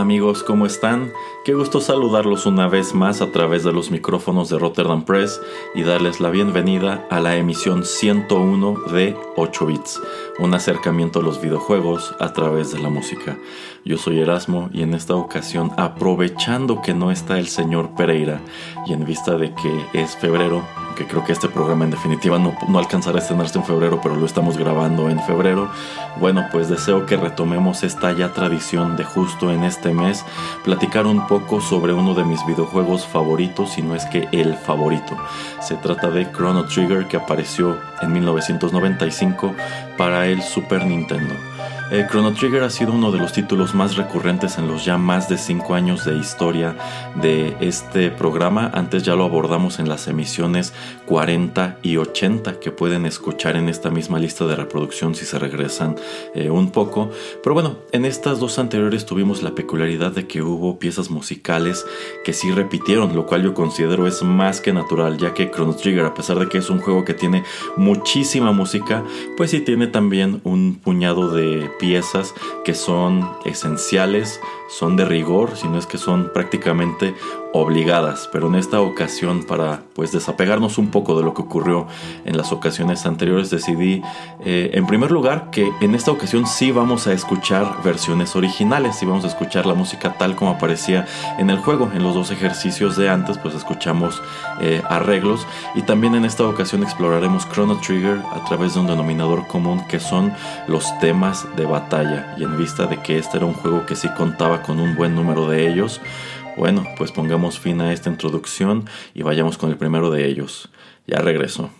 Amigos, ¿cómo están? Qué gusto saludarlos una vez más a través de los micrófonos de Rotterdam Press y darles la bienvenida a la emisión 101 de 8 bits, un acercamiento a los videojuegos a través de la música. Yo soy Erasmo y en esta ocasión, aprovechando que no está el señor Pereira y en vista de que es febrero, que creo que este programa en definitiva no, no alcanzará a estrenarse en febrero, pero lo estamos grabando en febrero, bueno, pues deseo que retomemos esta ya tradición de justo en este mes platicar un poco sobre uno de mis videojuegos favoritos, si no es que el favorito. Se trata de Chrono Trigger que apareció en 1995 para el Super Nintendo. Chrono Trigger ha sido uno de los títulos más recurrentes en los ya más de 5 años de historia de este programa. Antes ya lo abordamos en las emisiones 40 y 80 que pueden escuchar en esta misma lista de reproducción si se regresan eh, un poco. Pero bueno, en estas dos anteriores tuvimos la peculiaridad de que hubo piezas musicales que sí repitieron, lo cual yo considero es más que natural, ya que Chrono Trigger, a pesar de que es un juego que tiene muchísima música, pues sí tiene también un puñado de piezas que son esenciales, son de rigor, sino es que son prácticamente obligadas, pero en esta ocasión para pues desapegarnos un poco de lo que ocurrió en las ocasiones anteriores decidí eh, en primer lugar que en esta ocasión sí vamos a escuchar versiones originales, sí vamos a escuchar la música tal como aparecía en el juego, en los dos ejercicios de antes pues escuchamos eh, arreglos y también en esta ocasión exploraremos Chrono Trigger a través de un denominador común que son los temas de batalla. Y en vista de que este era un juego que sí contaba con un buen número de ellos bueno, pues pongamos fin a esta introducción y vayamos con el primero de ellos. Ya regreso.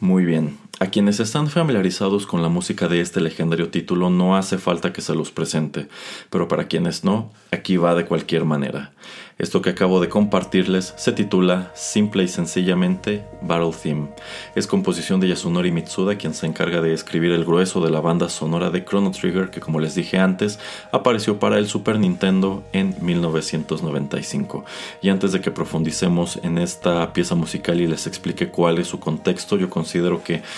Muy bien. A quienes están familiarizados con la música de este legendario título no hace falta que se los presente, pero para quienes no, aquí va de cualquier manera. Esto que acabo de compartirles se titula simple y sencillamente Battle Theme. Es composición de Yasunori Mitsuda, quien se encarga de escribir el grueso de la banda sonora de Chrono Trigger, que como les dije antes, apareció para el Super Nintendo en 1995. Y antes de que profundicemos en esta pieza musical y les explique cuál es su contexto, yo considero que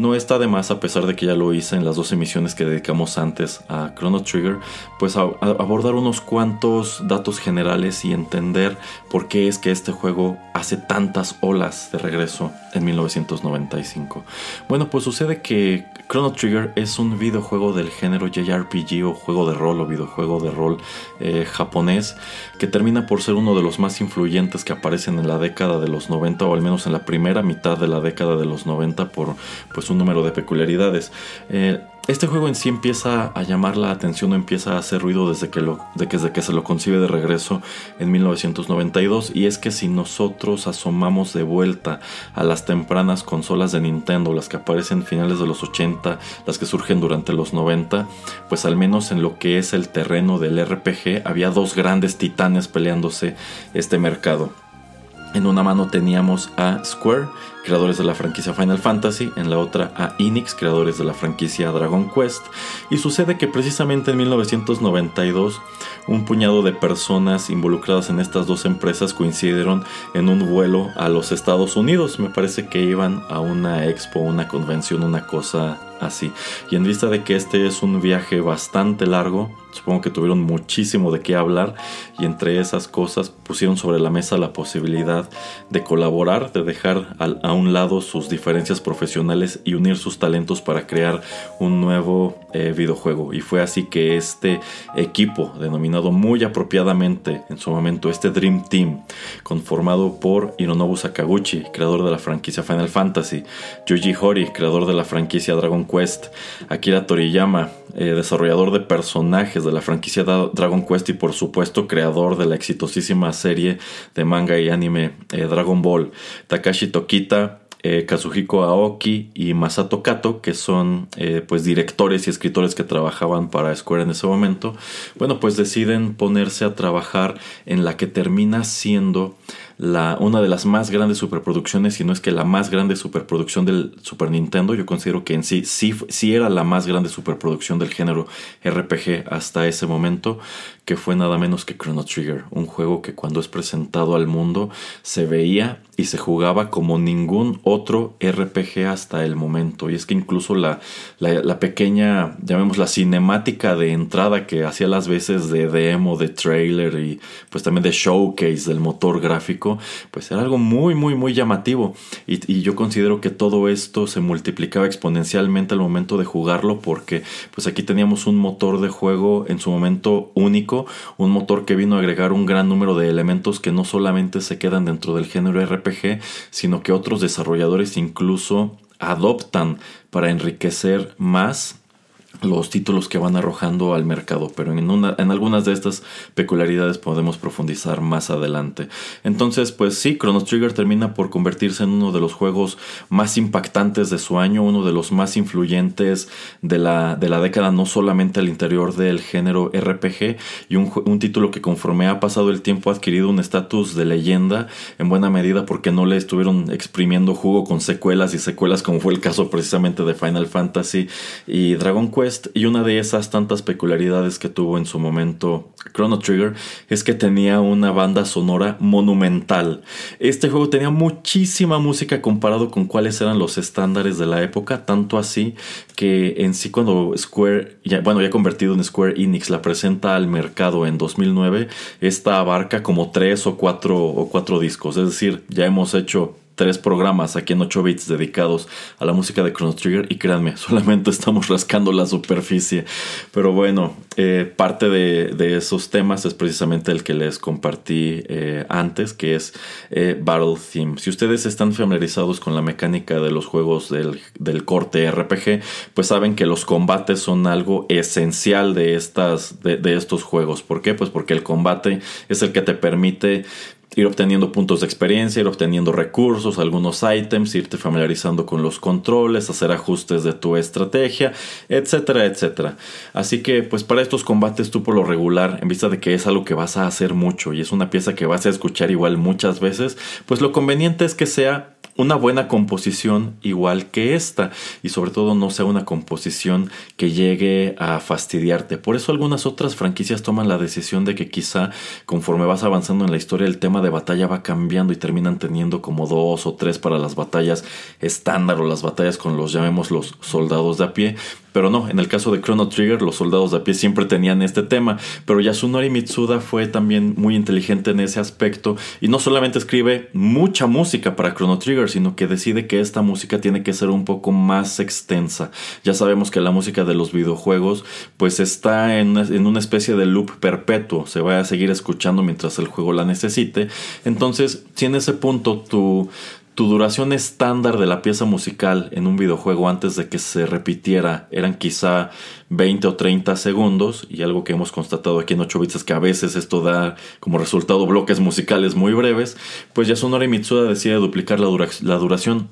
no está de más, a pesar de que ya lo hice en las dos emisiones que dedicamos antes a Chrono Trigger, pues abordar unos cuantos datos generales y entender por qué es que este juego hace tantas olas de regreso en 1995. Bueno, pues sucede que Chrono Trigger es un videojuego del género JRPG o juego de rol o videojuego de rol eh, japonés que termina por ser uno de los más influyentes que aparecen en la década de los 90 o al menos en la primera mitad de la década de los 90 por pues un número de peculiaridades. Eh, este juego en sí empieza a llamar la atención o empieza a hacer ruido desde que, lo, desde que se lo concibe de regreso en 1992 y es que si nosotros asomamos de vuelta a las tempranas consolas de Nintendo, las que aparecen finales de los 80, las que surgen durante los 90, pues al menos en lo que es el terreno del RPG había dos grandes titanes peleándose este mercado. En una mano teníamos a Square, creadores de la franquicia Final Fantasy, en la otra a Enix, creadores de la franquicia Dragon Quest, y sucede que precisamente en 1992 un puñado de personas involucradas en estas dos empresas coincidieron en un vuelo a los Estados Unidos, me parece que iban a una expo, una convención, una cosa así. Y en vista de que este es un viaje bastante largo, supongo que tuvieron muchísimo de qué hablar y entre esas cosas pusieron sobre la mesa la posibilidad de colaborar, de dejar a un lado sus diferencias profesionales y unir sus talentos para crear un nuevo eh, videojuego. Y fue así que este equipo, denominado muy apropiadamente en su momento este Dream Team, conformado por Hironobu Sakaguchi, creador de la franquicia Final Fantasy, Yuji Hori, creador de la franquicia Dragon Quest, Akira Toriyama, eh, desarrollador de personajes de la franquicia Dragon Quest y por supuesto creador de la exitosísima serie de manga y anime eh, Dragon Ball, Takashi Tokita, eh, Kazuhiko Aoki y Masato Kato, que son pues directores y escritores que trabajaban para Square en ese momento, bueno, pues deciden ponerse a trabajar en la que termina siendo una de las más grandes superproducciones, si no es que la más grande superproducción del Super Nintendo. Yo considero que en sí, sí, sí era la más grande superproducción del género RPG hasta ese momento, que fue nada menos que Chrono Trigger, un juego que cuando es presentado al mundo se veía y se jugaba como ningún otro RPG hasta el momento. Y es que incluso la, la, pequeña, llamémosla cinemática de entrada que hacía las veces de demo, de trailer y pues también de showcase del motor gráfico, pues era algo muy, muy, muy llamativo. Y, y yo considero que todo esto se multiplicaba exponencialmente al momento de jugarlo porque pues aquí teníamos un motor de juego en su momento único, un motor que vino a agregar un gran número de elementos que no solamente se quedan dentro del género RPG, sino que otros desarrolladores incluso adoptan para enriquecer más los títulos que van arrojando al mercado, pero en, una, en algunas de estas peculiaridades podemos profundizar más adelante. Entonces, pues sí, Chrono Trigger termina por convertirse en uno de los juegos más impactantes de su año, uno de los más influyentes de la, de la década, no solamente al interior del género RPG, y un, un título que conforme ha pasado el tiempo ha adquirido un estatus de leyenda, en buena medida porque no le estuvieron exprimiendo jugo con secuelas y secuelas, como fue el caso precisamente de Final Fantasy y Dragon Quest y una de esas tantas peculiaridades que tuvo en su momento Chrono Trigger es que tenía una banda sonora monumental. Este juego tenía muchísima música comparado con cuáles eran los estándares de la época, tanto así que en sí cuando Square, ya, bueno, ya convertido en Square Enix, la presenta al mercado en 2009, esta abarca como tres o cuatro, o cuatro discos, es decir, ya hemos hecho tres programas aquí en 8 bits dedicados a la música de Chrono Trigger y créanme, solamente estamos rascando la superficie. Pero bueno, eh, parte de, esos temas es precisamente el que les compartí eh, antes, que es eh, Battle Theme. Si ustedes están familiarizados con la mecánica de los juegos del, corte RPG, pues saben que los combates son algo esencial de, estas, de, de estos juegos. ¿Por qué? Pues porque el combate es el que te permite ir obteniendo puntos de experiencia, ir obteniendo recursos, algunos ítems, irte familiarizando con los controles, hacer ajustes de tu estrategia, etcétera, etcétera. Así que pues para estos combates tú por lo regular, en vista de que es algo que vas a hacer mucho y es una pieza que vas a escuchar igual muchas veces, pues lo conveniente es que sea una buena composición igual que esta y sobre todo no sea una composición que llegue a fastidiarte. Por eso algunas otras franquicias toman la decisión de que quizá conforme vas avanzando en la historia el tema de batalla va cambiando y terminan teniendo como dos o tres para las batallas estándar o las batallas con los llamemos los soldados de a pie pero no, en el caso de Chrono Trigger, los soldados de a pie siempre tenían este tema. Pero Yasunori Mitsuda fue también muy inteligente en ese aspecto. Y no solamente escribe mucha música para Chrono Trigger, sino que decide que esta música tiene que ser un poco más extensa. Ya sabemos que la música de los videojuegos, pues está en en una especie de loop perpetuo. Se va a seguir escuchando mientras el juego la necesite. Entonces, si en ese punto tu tu duración estándar de la pieza musical en un videojuego antes de que se repitiera eran quizá 20 o 30 segundos y algo que hemos constatado aquí en 8 bits es que a veces esto da como resultado bloques musicales muy breves, pues Yasunori Mitsuda decide duplicar la, la duración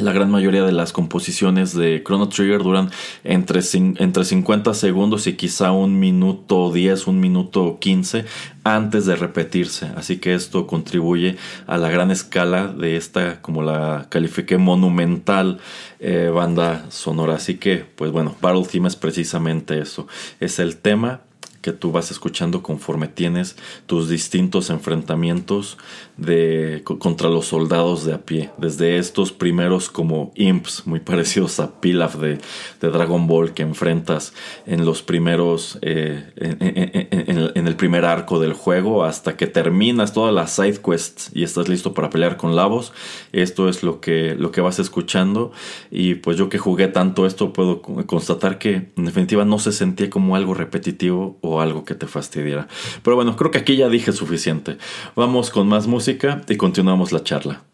la gran mayoría de las composiciones de Chrono Trigger duran entre, entre 50 segundos y quizá un minuto 10, un minuto 15 antes de repetirse. Así que esto contribuye a la gran escala de esta, como la califiqué, monumental eh, banda sonora. Así que, pues bueno, Battle Theme es precisamente eso. Es el tema que tú vas escuchando conforme tienes tus distintos enfrentamientos de, contra los soldados de a pie. Desde estos primeros como imps, muy parecidos a Pilaf de, de Dragon Ball, que enfrentas en los primeros, eh, en, el primer arco del juego, hasta que terminas todas las side quests y estás listo para pelear con Lavos. Esto es lo que, lo que vas escuchando. Y pues yo que jugué tanto esto, puedo constatar que en definitiva no se sentía como algo repetitivo o algo que te fastidiera. Pero bueno, creo que aquí ya dije suficiente. Vamos con más música y continuamos la charla.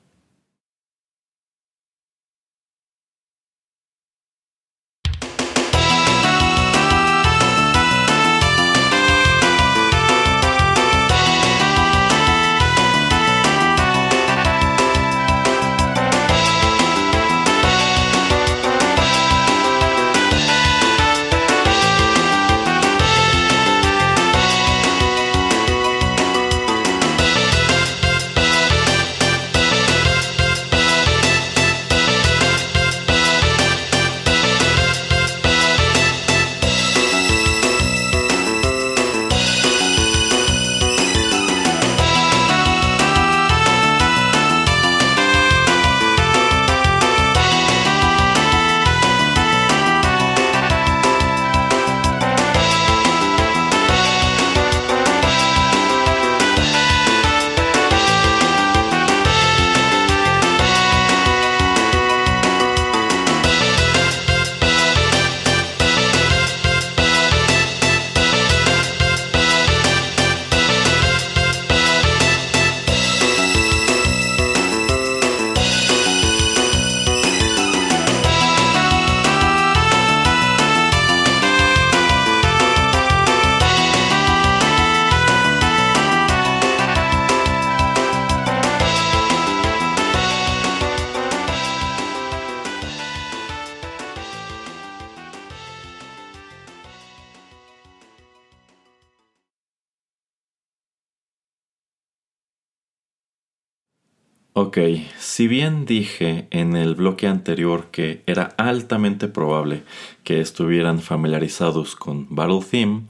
Si bien dije en el bloque anterior que era altamente probable que estuvieran familiarizados con Battle Theme,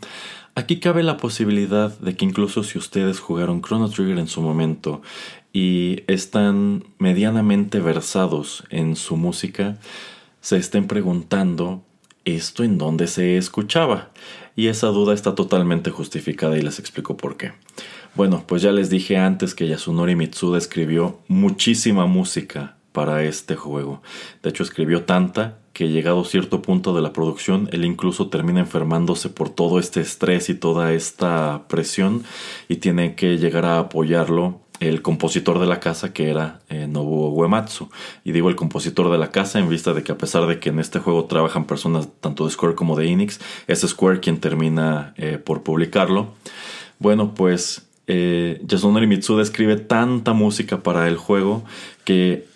aquí cabe la posibilidad de que incluso si ustedes jugaron Chrono Trigger en su momento y están medianamente versados en su música, se estén preguntando ¿esto en dónde se escuchaba? Y esa duda está totalmente justificada y les explico por qué. Bueno, pues ya les dije antes que Yasunori Mitsuda escribió muchísima música para este juego. De hecho, escribió tanta que llegado a cierto punto de la producción, él incluso termina enfermándose por todo este estrés y toda esta presión y tiene que llegar a apoyarlo el compositor de la casa que era eh, Nobuo Uematsu. Y digo el compositor de la casa en vista de que a pesar de que en este juego trabajan personas tanto de Square como de Enix, es Square quien termina eh, por publicarlo. Bueno, pues eh, Yasunori Mitsuda escribe tanta música para el juego que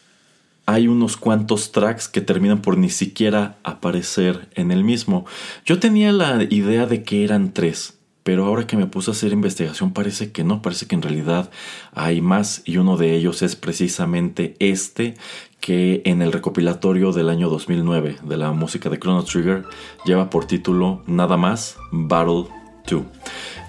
hay unos cuantos tracks que terminan por ni siquiera aparecer en el mismo. Yo tenía la idea de que eran tres, pero ahora que me puse a hacer investigación parece que no, parece que en realidad hay más y uno de ellos es precisamente este que en el recopilatorio del año 2009 de la música de Chrono Trigger lleva por título nada más Battle 2.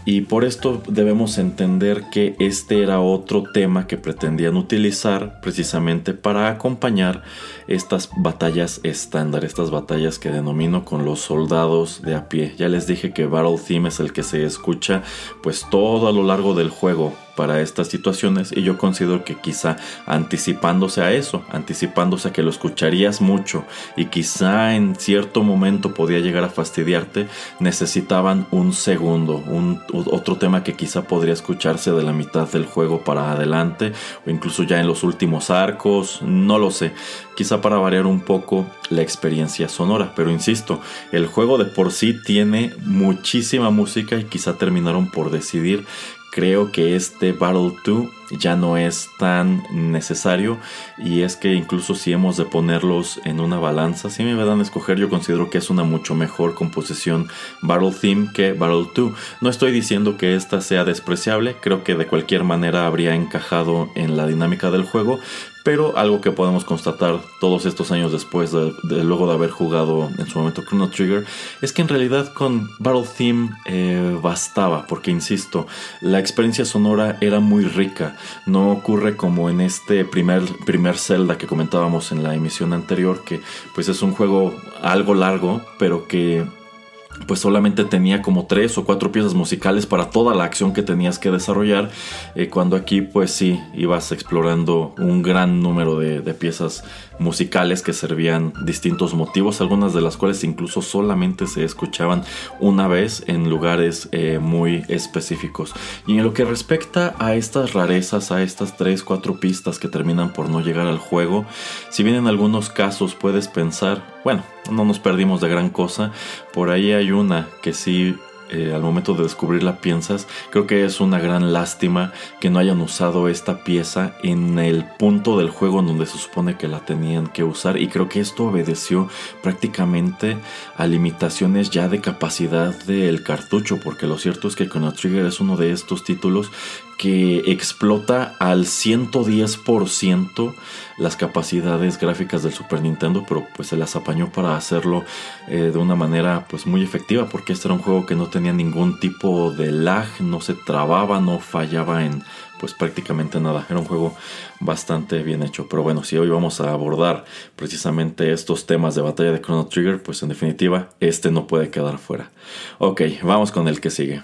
Y por esto debemos entender que este era otro tema que pretendían utilizar precisamente para acompañar estas batallas estándar, estas batallas que denomino con los soldados de a pie. Ya les dije que Battle Theme es el que se escucha pues todo a lo largo del juego para estas situaciones y yo considero que quizá anticipándose a eso, anticipándose a que lo escucharías mucho y quizá en cierto momento podía llegar a fastidiarte, necesitaban un segundo, un otro tema que quizá podría escucharse de la mitad del juego para adelante o incluso ya en los últimos arcos, no lo sé, quizá para variar un poco la experiencia sonora, pero insisto, el juego de por sí tiene muchísima música y quizá terminaron por decidir creo que este Battle 2 ya no es tan necesario y es que incluso si hemos de ponerlos en una balanza, si me van a escoger yo considero que es una mucho mejor composición Battle Theme que Battle 2. No estoy diciendo que esta sea despreciable, creo que de cualquier manera habría encajado en la dinámica del juego, pero algo que podemos constatar todos estos años después de, luego de haber jugado en su momento Chrono Trigger es que en realidad con Battle Theme eh, bastaba porque insisto la experiencia sonora era muy rica. No ocurre como en este primer, primer Zelda que comentábamos en la emisión anterior que pues es un juego algo largo pero que pues solamente tenía como tres o cuatro piezas musicales para toda la acción que tenías que desarrollar, eh, cuando aquí pues sí ibas explorando un gran número de, piezas musicales que servían distintos motivos, algunas de las cuales incluso solamente se escuchaban una vez en lugares eh, muy específicos. Y en lo que respecta a estas rarezas, a estas tres, cuatro pistas que terminan por no llegar al juego, si bien en algunos casos puedes pensar, bueno, no nos perdimos de gran cosa. Por ahí hay una que sí eh, al momento de descubrirla piensas, creo que es una gran lástima que no hayan usado esta pieza en el punto del juego en donde se supone que la tenían que usar y creo que esto obedeció prácticamente a limitaciones ya de capacidad del cartucho porque lo cierto es que Chrono Trigger es uno de estos títulos que explota al 110% las capacidades gráficas del Super Nintendo, pero pues se las apañó para hacerlo eh, de una manera pues muy efectiva, porque este era un juego que no tenía ningún tipo de lag, no se trababa, no fallaba en pues prácticamente nada, era un juego bastante bien hecho, pero bueno, si hoy vamos a abordar precisamente estos temas de batalla de Chrono Trigger, pues en definitiva este no puede quedar fuera. Ok, vamos con el que sigue.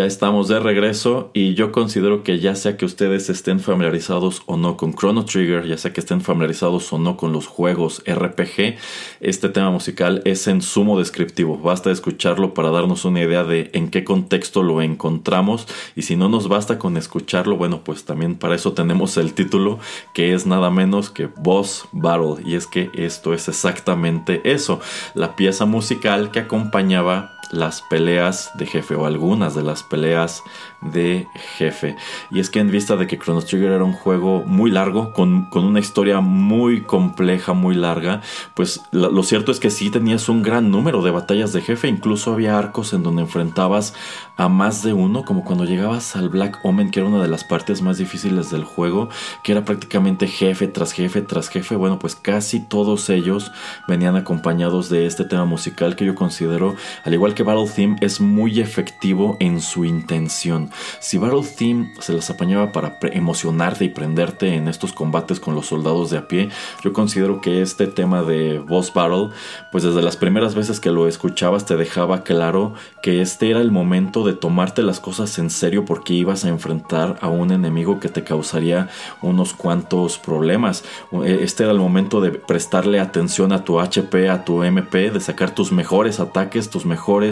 Ya estamos de regreso y yo considero que ya sea que ustedes estén familiarizados o no con Chrono Trigger, ya sea que estén familiarizados o no con los juegos RPG, este tema musical es en sumo descriptivo. Basta escucharlo para darnos una idea de en qué contexto lo encontramos y si no nos basta con escucharlo, bueno, pues también para eso tenemos el título que es nada menos que Boss Battle y es que esto es exactamente eso, la pieza musical que acompañaba las peleas de jefe o algunas de las peleas de jefe. Y es que en vista de que Chrono Trigger era un juego muy largo, con, una historia muy compleja, muy larga, pues lo, cierto es que sí tenías un gran número de batallas de jefe, incluso había arcos en donde enfrentabas a más de uno, como cuando llegabas al Black Omen, que era una de las partes más difíciles del juego, que era prácticamente jefe tras jefe tras jefe, bueno, pues casi todos ellos venían acompañados de este tema musical que yo considero, al igual que Battle Theme, es muy efectivo en su intención. Si Battle Theme se las apañaba para emocionarte y prenderte en estos combates con los soldados de a pie, yo considero que este tema de Boss Battle, pues desde las primeras veces que lo escuchabas te dejaba claro que este era el momento de tomarte las cosas en serio porque ibas a enfrentar a un enemigo que te causaría unos cuantos problemas. E, este era el momento de prestarle atención a tu HP, a tu MP, de sacar tus mejores ataques, tus mejores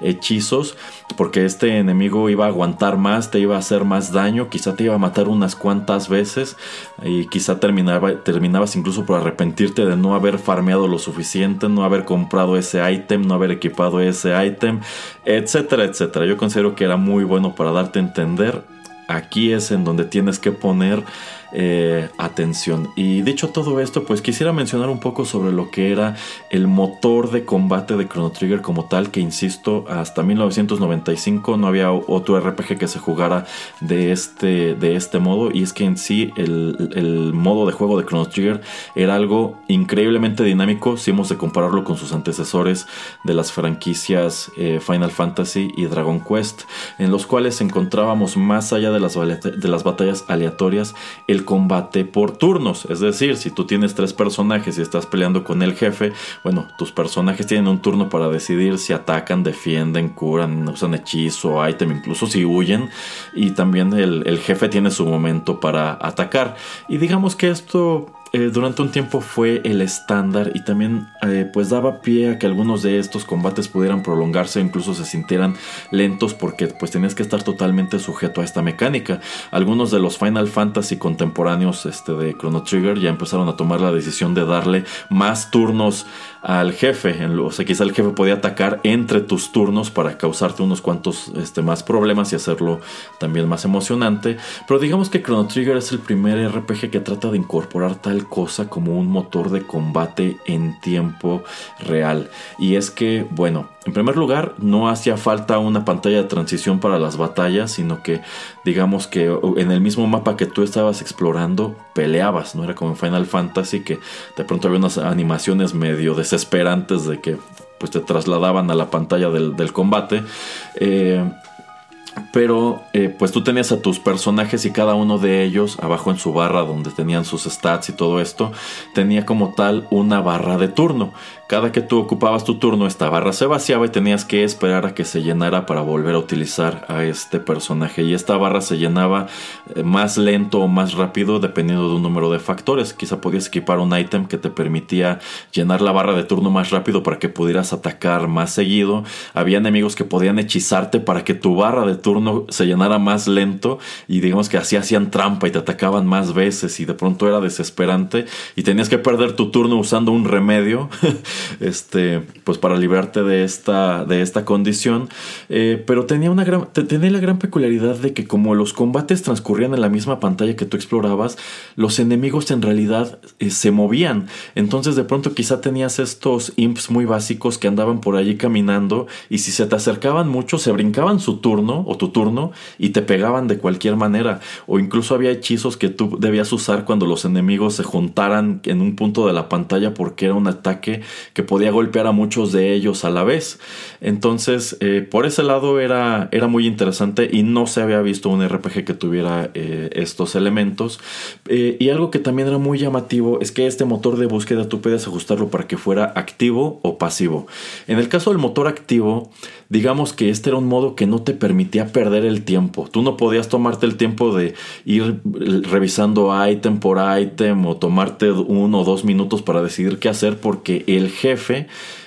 hechizos, porque este enemigo iba a aguantar más, te iba a hacer más daño, quizá te iba a matar unas cuantas veces y quizá terminaba, terminabas incluso por arrepentirte de no haber farmeado lo suficiente, no haber comprado ese ítem, no haber equipado ese ítem, etcétera, etcétera. Yo considero que era muy bueno para darte a entender. Aquí es en donde tienes que poner eh, atención. Y dicho todo esto, pues quisiera mencionar un poco sobre lo que era el motor de combate de Chrono Trigger como tal, que insisto, hasta 1995 no había otro RPG que se jugara de este, de este modo. Y es que en sí el, modo de juego de Chrono Trigger era algo increíblemente dinámico si hemos de compararlo con sus antecesores de las franquicias eh, Final Fantasy y Dragon Quest, en los cuales encontrábamos más allá de las, de las batallas aleatorias, el combate por turnos. Es decir, si tú tienes tres personajes y estás peleando con el jefe, bueno, tus personajes tienen un turno para decidir si atacan, defienden, curan, usan hechizo, item, incluso si huyen. Y también el, el jefe tiene su momento para atacar. Y digamos que esto eh, durante un tiempo fue el estándar y también eh, pues daba pie a que algunos de estos combates pudieran prolongarse o incluso se sintieran lentos porque pues tenías que estar totalmente sujeto a esta mecánica. Algunos de los Final Fantasy contemporáneos este, de Chrono Trigger ya empezaron a tomar la decisión de darle más turnos al jefe. O sea, quizá el jefe podía atacar entre tus turnos para causarte unos cuantos este, más problemas y hacerlo también más emocionante. Pero digamos que Chrono Trigger es el primer RPG que trata de incorporar tal cosa como un motor de combate en tiempo real. Y es que, bueno, en primer lugar, no hacía falta una pantalla de transición para las batallas, sino que digamos que en el mismo mapa que tú estabas explorando, peleabas, no era como en Final Fantasy que de pronto había unas animaciones medio desesperantes de que pues te trasladaban a la pantalla del, combate. Eh, pero eh, pues tú tenías a tus personajes y cada uno de ellos abajo en su barra donde tenían sus stats y todo esto tenía como tal una barra de turno cada que tú ocupabas tu turno, esta barra se vaciaba y tenías que esperar a que se llenara para volver a utilizar a este personaje. Y esta barra se llenaba eh, más lento o más rápido dependiendo de un número de factores. Quizá podías equipar un ítem que te permitía llenar la barra de turno más rápido para que pudieras atacar más seguido. Había enemigos que podían hechizarte para que tu barra de turno se llenara más lento y digamos que así hacían trampa y te atacaban más veces y de pronto era desesperante y tenías que perder tu turno usando un remedio este, pues para librarte de esta, de esta condición. Eh, pero tenía, una gran, tenía la gran peculiaridad de que como los combates transcurrían en la misma pantalla que tú explorabas, los enemigos en realidad eh, se movían. Entonces de pronto quizá tenías estos imps muy básicos que andaban por allí caminando y si se te acercaban mucho se brincaban su turno o tu turno y te pegaban de cualquier manera. O incluso había hechizos que tú debías usar cuando los enemigos se juntaran en un punto de la pantalla porque era un ataque que podía golpear a muchos de ellos a la vez. Entonces, eh, por ese lado era, era muy interesante y no se había visto un RPG que tuviera eh, estos elementos. Eh, y algo que también era muy llamativo es que este motor de búsqueda tú puedes ajustarlo para que fuera activo o pasivo. En el caso del motor activo, digamos que este era un modo que no te permitía perder el tiempo. Tú no podías tomarte el tiempo de ir revisando ítem por ítem o tomarte uno o dos minutos para decidir qué hacer porque el jefe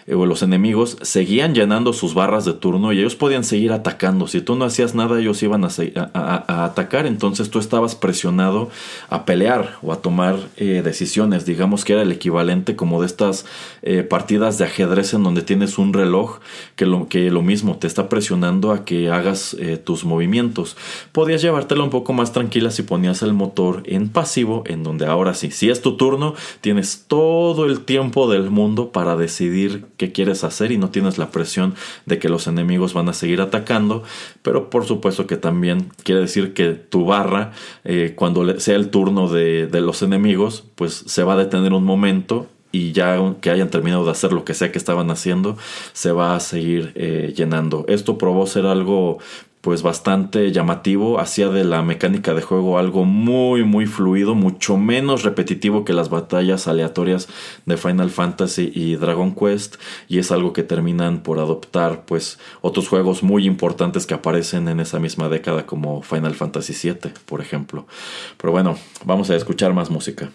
eh, o los enemigos seguían llenando sus barras de turno y ellos podían seguir atacando. Si tú no hacías nada, ellos iban a, atacar, entonces tú estabas presionado a pelear o a tomar eh, decisiones. Digamos que era el equivalente como de estas eh, partidas de ajedrez en donde tienes un reloj que lo, que lo mismo te está presionando a que hagas tus movimientos. Podías llevártela un poco más tranquila si ponías el motor en pasivo, en donde ahora sí, si es tu turno, tienes todo el tiempo del mundo para decidir qué quieres hacer y no tienes la presión de que los enemigos van a seguir atacando, pero por supuesto que también quiere decir que tu barra, eh, cuando sea el turno de, los enemigos, pues se va a detener un momento y ya que hayan terminado de hacer lo que sea que estaban haciendo, se va a seguir eh, llenando. Esto probó ser algo pues bastante llamativo, hacía de la mecánica de juego algo muy muy fluido, mucho menos repetitivo que las batallas aleatorias de Final Fantasy y Dragon Quest y es algo que terminan por adoptar pues otros juegos muy importantes que aparecen en esa misma década como Final Fantasy VII, por ejemplo. Pero bueno, vamos a escuchar más música.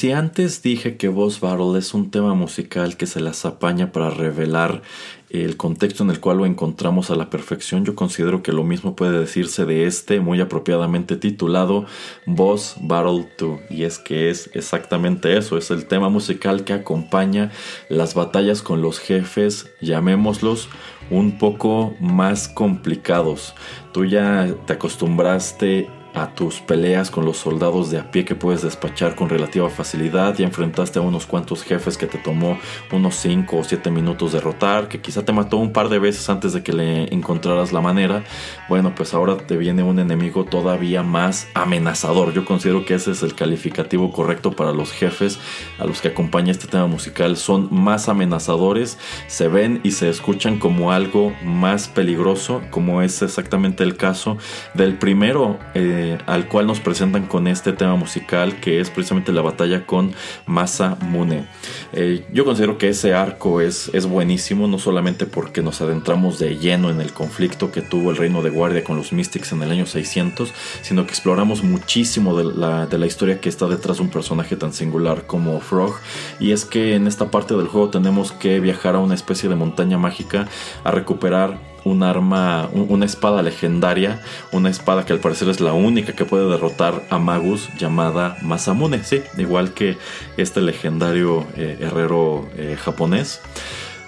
Si antes dije que Boss Battle es un tema musical que se las apaña para revelar el contexto en el cual lo encontramos a la perfección, yo considero que lo mismo puede decirse de este muy apropiadamente titulado Boss Battle 2. Y es que es exactamente eso, es el tema musical que acompaña las batallas con los jefes, llamémoslos un poco más complicados. Tú ya te acostumbraste a tus peleas con los soldados de a pie que puedes despachar con relativa facilidad. Ya enfrentaste a unos cuantos jefes que te tomó unos 5 o 7 minutos derrotar, que quizá te mató un par de veces antes de que le encontraras la manera. Bueno, pues ahora te viene un enemigo todavía más amenazador. Yo considero que ese es el calificativo correcto para los jefes a los que acompaña este tema musical. Son más amenazadores, se ven y se escuchan como algo más peligroso, como es exactamente el caso del primero. Eh, eh, al cual nos presentan con este tema musical que es precisamente la batalla con Masa Mune. Eh, yo considero que ese arco es, es buenísimo, no solamente porque nos adentramos de lleno en el conflicto que tuvo el reino de guardia con los Mystics en el año 600, sino que exploramos muchísimo de la, de la historia que está detrás de un personaje tan singular como Frog. Y es que en esta parte del juego tenemos que viajar a una especie de montaña mágica a recuperar un arma, una espada legendaria, una espada que al parecer es la única que puede derrotar a Magus llamada Masamune, sí, igual que este legendario eh, herrero eh, japonés.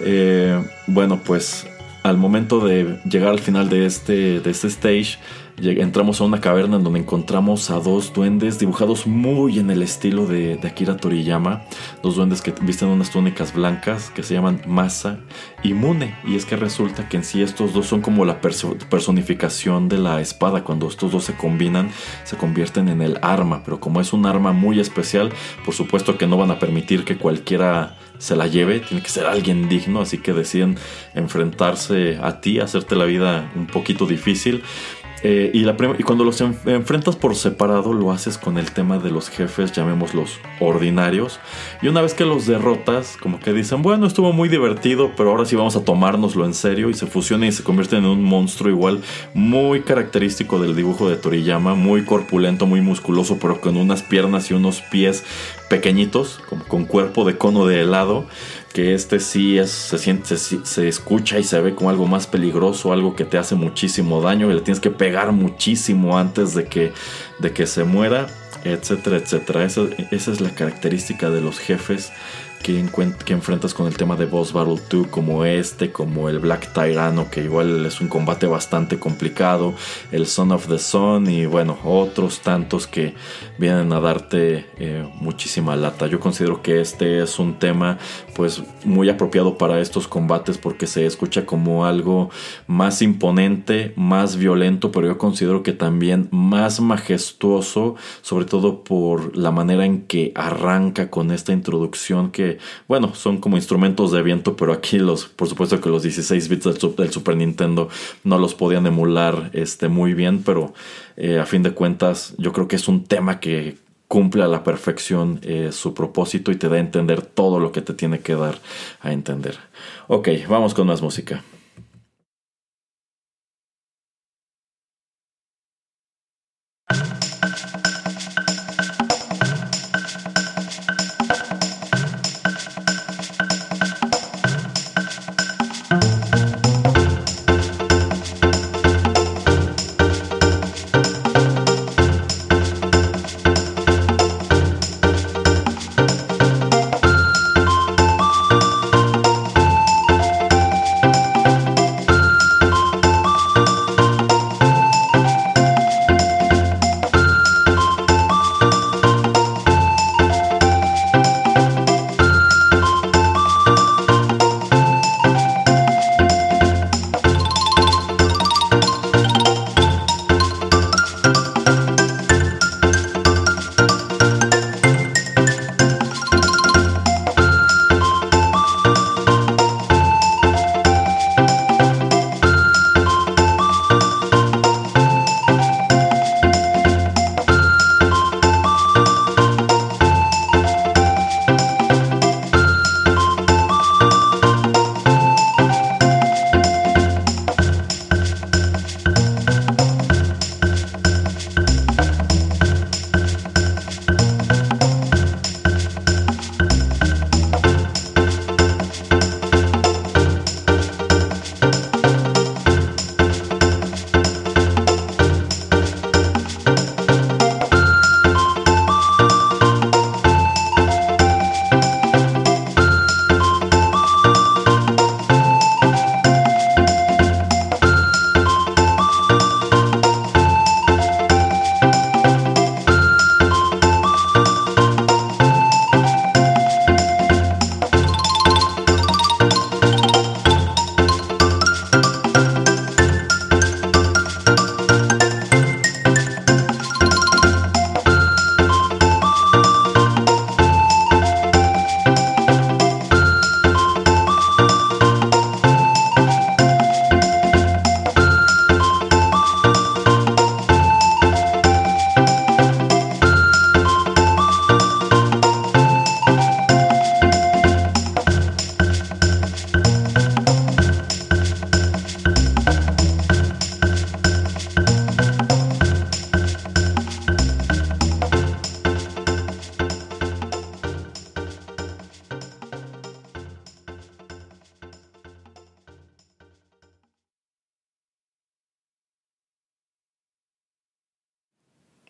Eh, bueno, pues al momento de llegar al final de este, de este stage, entramos a una caverna en donde encontramos a dos duendes dibujados muy en el estilo de, Akira Toriyama. Dos duendes que visten unas túnicas blancas que se llaman Masa y Mune. Y es que resulta que en sí estos dos son como la personificación de la espada. Cuando estos dos se combinan, se convierten en el arma. Pero como es un arma muy especial, por supuesto que no van a permitir que cualquiera se la lleve, tiene que ser alguien digno, así que deciden enfrentarse a ti, hacerte la vida un poquito difícil. Eh, y, cuando los enfrentas por separado, lo haces con el tema de los jefes, llamémoslos ordinarios. Y una vez que los derrotas, como que dicen, bueno, estuvo muy divertido, pero ahora sí vamos a tomárnoslo en serio. Y se fusionan y se convierten en un monstruo igual, muy característico del dibujo de Toriyama, muy corpulento, muy musculoso, pero con unas piernas y unos pies pequeñitos, como con cuerpo de cono de helado que este sí es, se, siente, se, escucha y se ve como algo más peligroso, algo que te hace muchísimo daño y le tienes que pegar muchísimo antes de que, de que se muera, etcétera, etcétera. esa es la característica de los jefes que, enfrentas con el tema de Boss Battle 2 como este, como el Black Tyranno, que igual es un combate bastante complicado, el Son of the Sun y bueno, otros tantos que vienen a darte eh, muchísima lata. Yo considero que este es un tema pues muy apropiado para estos combates porque se escucha como algo más imponente, más violento, pero yo considero que también más majestuoso, sobre todo por la manera en que arranca con esta introducción que bueno, son como instrumentos de viento, pero aquí los, por supuesto que los 16 bits del, Super Nintendo no los podían emular este, muy bien, pero eh, a fin de cuentas yo creo que es un tema que cumple a la perfección eh, su propósito y te da a entender todo lo que te tiene que dar a entender. Ok, vamos con más música.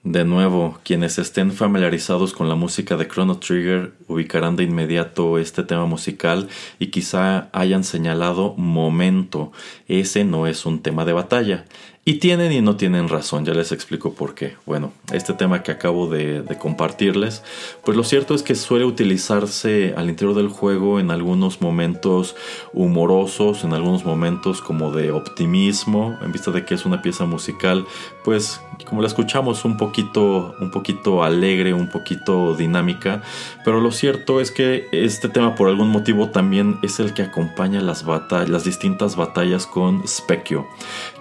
De nuevo, quienes estén familiarizados con la música de Chrono Trigger ubicarán de inmediato este tema musical y quizá hayan señalado momento. Ese no es un tema de batalla. Y tienen y no tienen razón, ya les explico por qué. Bueno, este tema que acabo de, compartirles, pues lo cierto es que suele utilizarse al interior del juego en algunos momentos humorosos, en algunos momentos como de optimismo, en vista de que es una pieza musical, pues como la escuchamos un poquito, un poquito alegre, un poquito dinámica, pero lo cierto es que este tema por algún motivo también es el que acompaña las batallas, las distintas batallas con Specchio.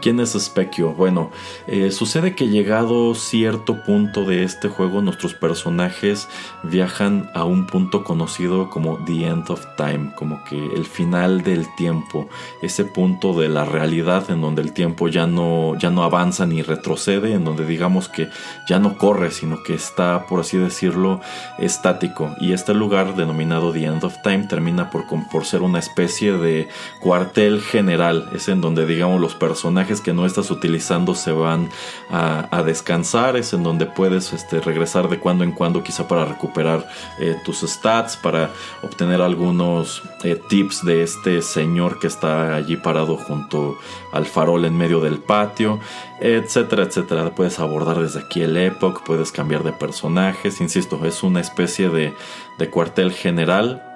¿Quién es Specchio? Bueno, eh, sucede que llegado cierto punto de este juego, nuestros personajes viajan a un punto conocido como The End of Time, como que el final del tiempo, ese punto de la realidad en donde el tiempo ya no, ya no avanza ni retrocede, en donde digamos que ya no corre, sino que está, por así decirlo, estático. Y este lugar denominado The End of Time termina por, por ser una especie de cuartel general, es en donde digamos los personajes que no estás utilizando se van a, descansar, es en donde puedes este, regresar de cuando en cuando quizá para recuperar eh, tus stats, para obtener algunos eh, tips de este señor que está allí parado junto al farol en medio del patio, etcétera, etcétera. Puedes abordar desde aquí el Epoch, puedes cambiar de personajes, insisto, es una especie de, de cuartel general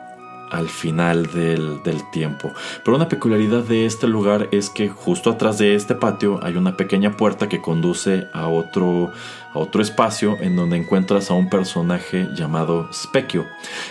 al final del, tiempo. Pero una peculiaridad de este lugar es que justo atrás de este patio hay una pequeña puerta que conduce a otro, a otro espacio en donde encuentras a un personaje llamado Specchio.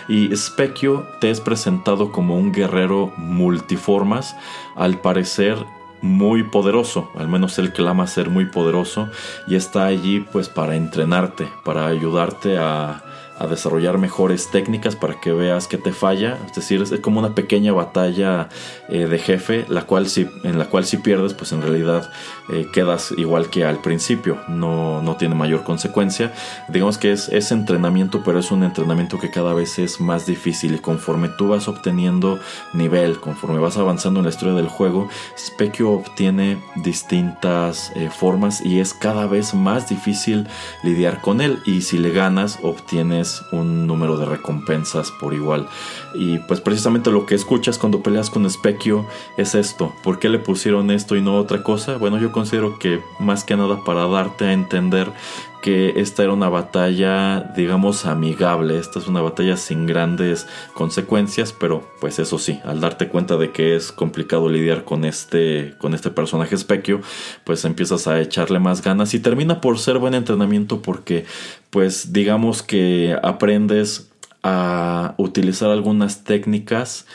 Y Specchio te es presentado como un guerrero multiformas, al parecer muy poderoso, al menos él clama ser muy poderoso y está allí pues para entrenarte, para ayudarte a a desarrollar mejores técnicas para que veas que te falla. Es decir, es como una pequeña batalla eh, de jefe, la cual si, en la cual si pierdes, pues en realidad eh, quedas igual que al principio, no, no tiene mayor consecuencia. Digamos que es, es entrenamiento, pero es un entrenamiento que cada vez es más difícil y conforme tú vas obteniendo nivel, conforme vas avanzando en la historia del juego, Specchio obtiene distintas eh, formas y es cada vez más difícil lidiar con él y si le ganas obtienes un número de recompensas por igual. Y pues precisamente lo que escuchas cuando peleas con Specchio es esto. ¿Por qué le pusieron esto y no otra cosa? Bueno, yo considero que más que nada para darte a entender que esta era una batalla, digamos, amigable. Esta es una batalla sin grandes consecuencias, pero pues eso sí, al darte cuenta de que es complicado lidiar con este, con este personaje Specchio, pues empiezas a echarle más ganas y termina por ser buen entrenamiento porque, pues digamos que aprendes a utilizar algunas técnicas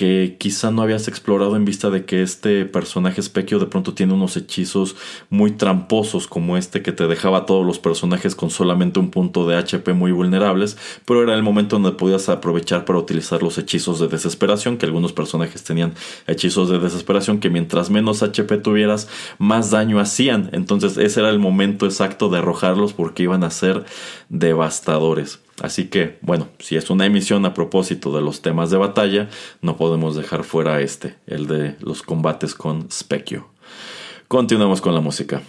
que quizá no habías explorado en vista de que este personaje Specchio de pronto tiene unos hechizos muy tramposos como este que te dejaba a todos los personajes con solamente un punto de HP muy vulnerables, pero era el momento donde podías aprovechar para utilizar los hechizos de desesperación, que algunos personajes tenían hechizos de desesperación que mientras menos HP tuvieras, más daño hacían. Entonces ese era el momento exacto de arrojarlos porque iban a ser devastadores. Así que, bueno, si es una emisión a propósito de los temas de batalla, no podemos dejar fuera este, el de los combates con Specchio. Continuamos con la música.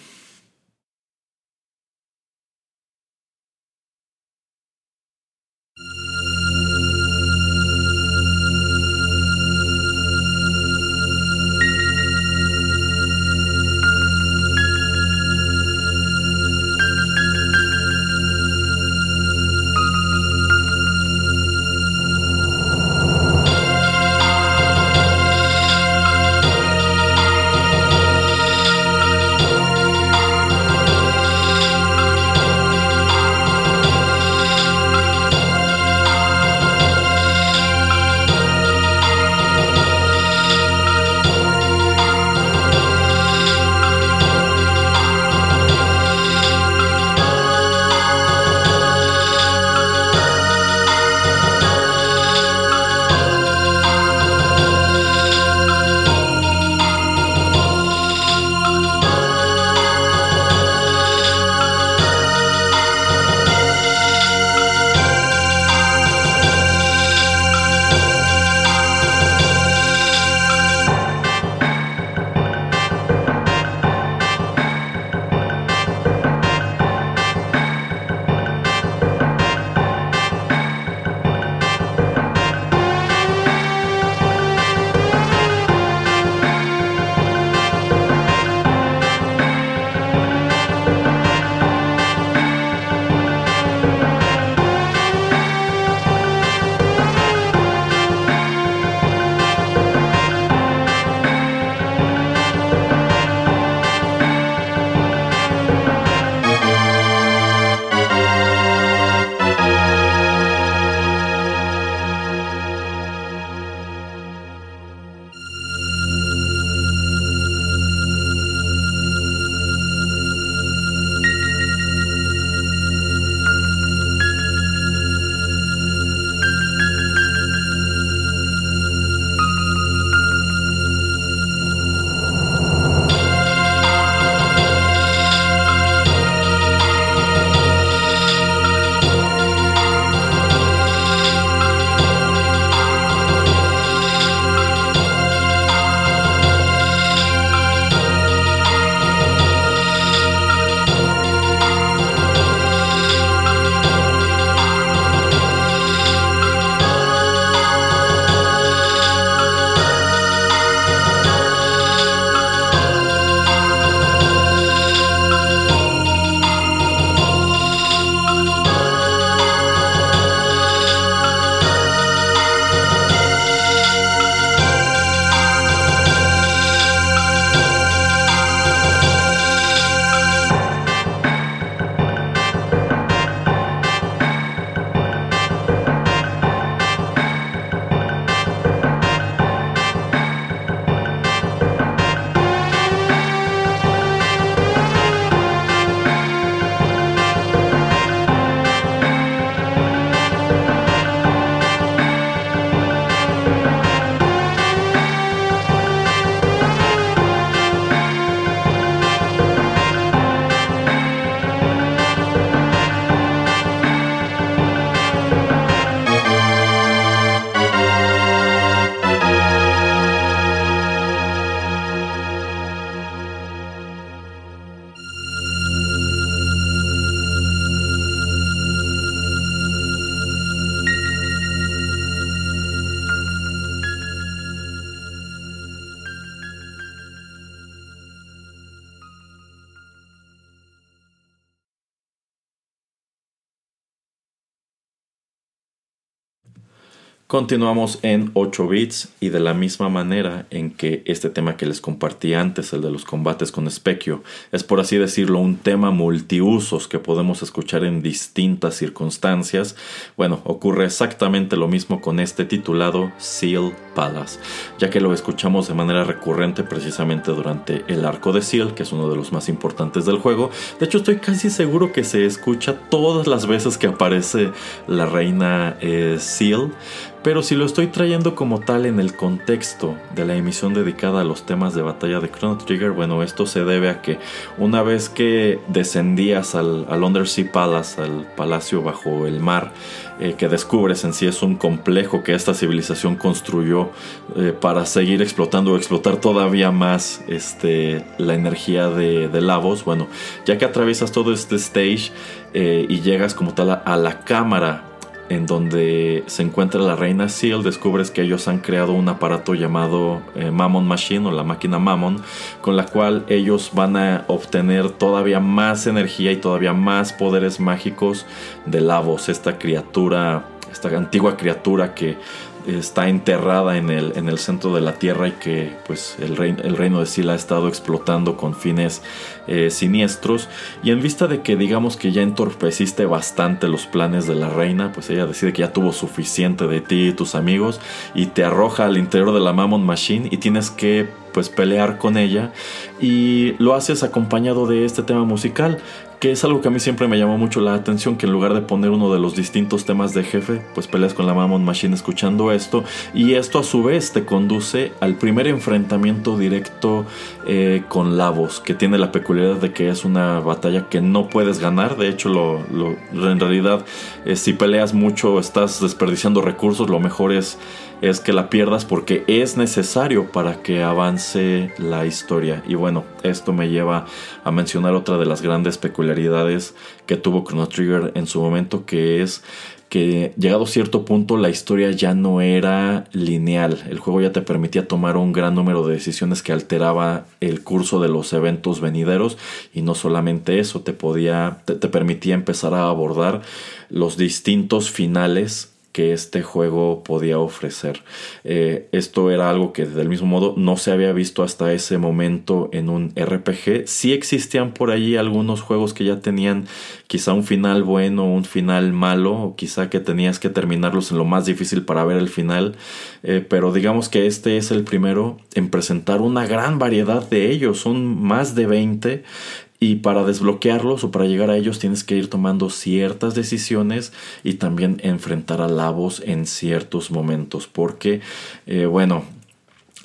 Continuamos en 8 bits y de la misma manera en que este tema que les compartí antes, el de los combates con Specchio, es por así decirlo un tema multiusos que podemos escuchar en distintas circunstancias, bueno, ocurre exactamente lo mismo con este titulado Seal Palace, ya que lo escuchamos de manera recurrente precisamente durante el arco de Seal, que es uno de los más importantes del juego. De hecho, estoy casi seguro que se escucha todas las veces que aparece la reina eh, Seal. Pero si lo estoy trayendo como tal en el contexto de la emisión dedicada a los temas de batalla de Chrono Trigger, bueno, esto se debe a que una vez que descendías al, Undersea Palace, al palacio bajo el mar, eh, que descubres en sí es un complejo que esta civilización construyó eh, para seguir explotando o explotar todavía más este, la energía de, de Lavos, bueno, ya que atraviesas todo este stage eh, y llegas como tal a la cámara en donde se encuentra la reina Seal, descubres que ellos han creado un aparato llamado eh, Mammon Machine o la máquina Mammon, con la cual ellos van a obtener todavía más energía y todavía más poderes mágicos de Lavos, esta criatura, esta antigua criatura que está enterrada en el, en el centro de la tierra y que pues el, el reino de Sila ha estado explotando con fines eh, siniestros. Y en vista de que digamos que ya entorpeciste bastante los planes de la reina pues ella decide que ya tuvo suficiente de ti y tus amigos y te arroja al interior de la Mammon Machine y tienes que pues pelear con ella. Y lo haces acompañado de este tema musical que es algo que a mí siempre me llamó mucho la atención, que en lugar de poner uno de los distintos temas de jefe, pues peleas con la Mammon Machine escuchando esto, y esto a su vez te conduce al primer enfrentamiento directo eh, con Lavos, que tiene la peculiaridad de que es una batalla que no puedes ganar, de hecho lo, en realidad eh, si peleas mucho estás desperdiciando recursos, lo mejor es es que la pierdas porque es necesario para que avance la historia. Y bueno, esto me lleva a mencionar otra de las grandes peculiaridades que tuvo Chrono Trigger en su momento, que es que llegado a cierto punto la historia ya no era lineal. El juego ya te permitía tomar un gran número de decisiones que alteraba el curso de los eventos venideros y no solamente eso, te podía te permitía empezar a abordar los distintos finales que este juego podía ofrecer. Eh, esto era algo que del mismo modo no se había visto hasta ese momento en un RPG. Sí existían por allí algunos juegos que ya tenían quizá un final bueno, un final malo, o quizá que tenías que terminarlos en lo más difícil para ver el final, eh, pero digamos que este es el primero en presentar una gran variedad de ellos, son más de 20 y para desbloquearlos o para llegar a ellos tienes que ir tomando ciertas decisiones y también enfrentar a Lavos en ciertos momentos. Porque, eh, bueno,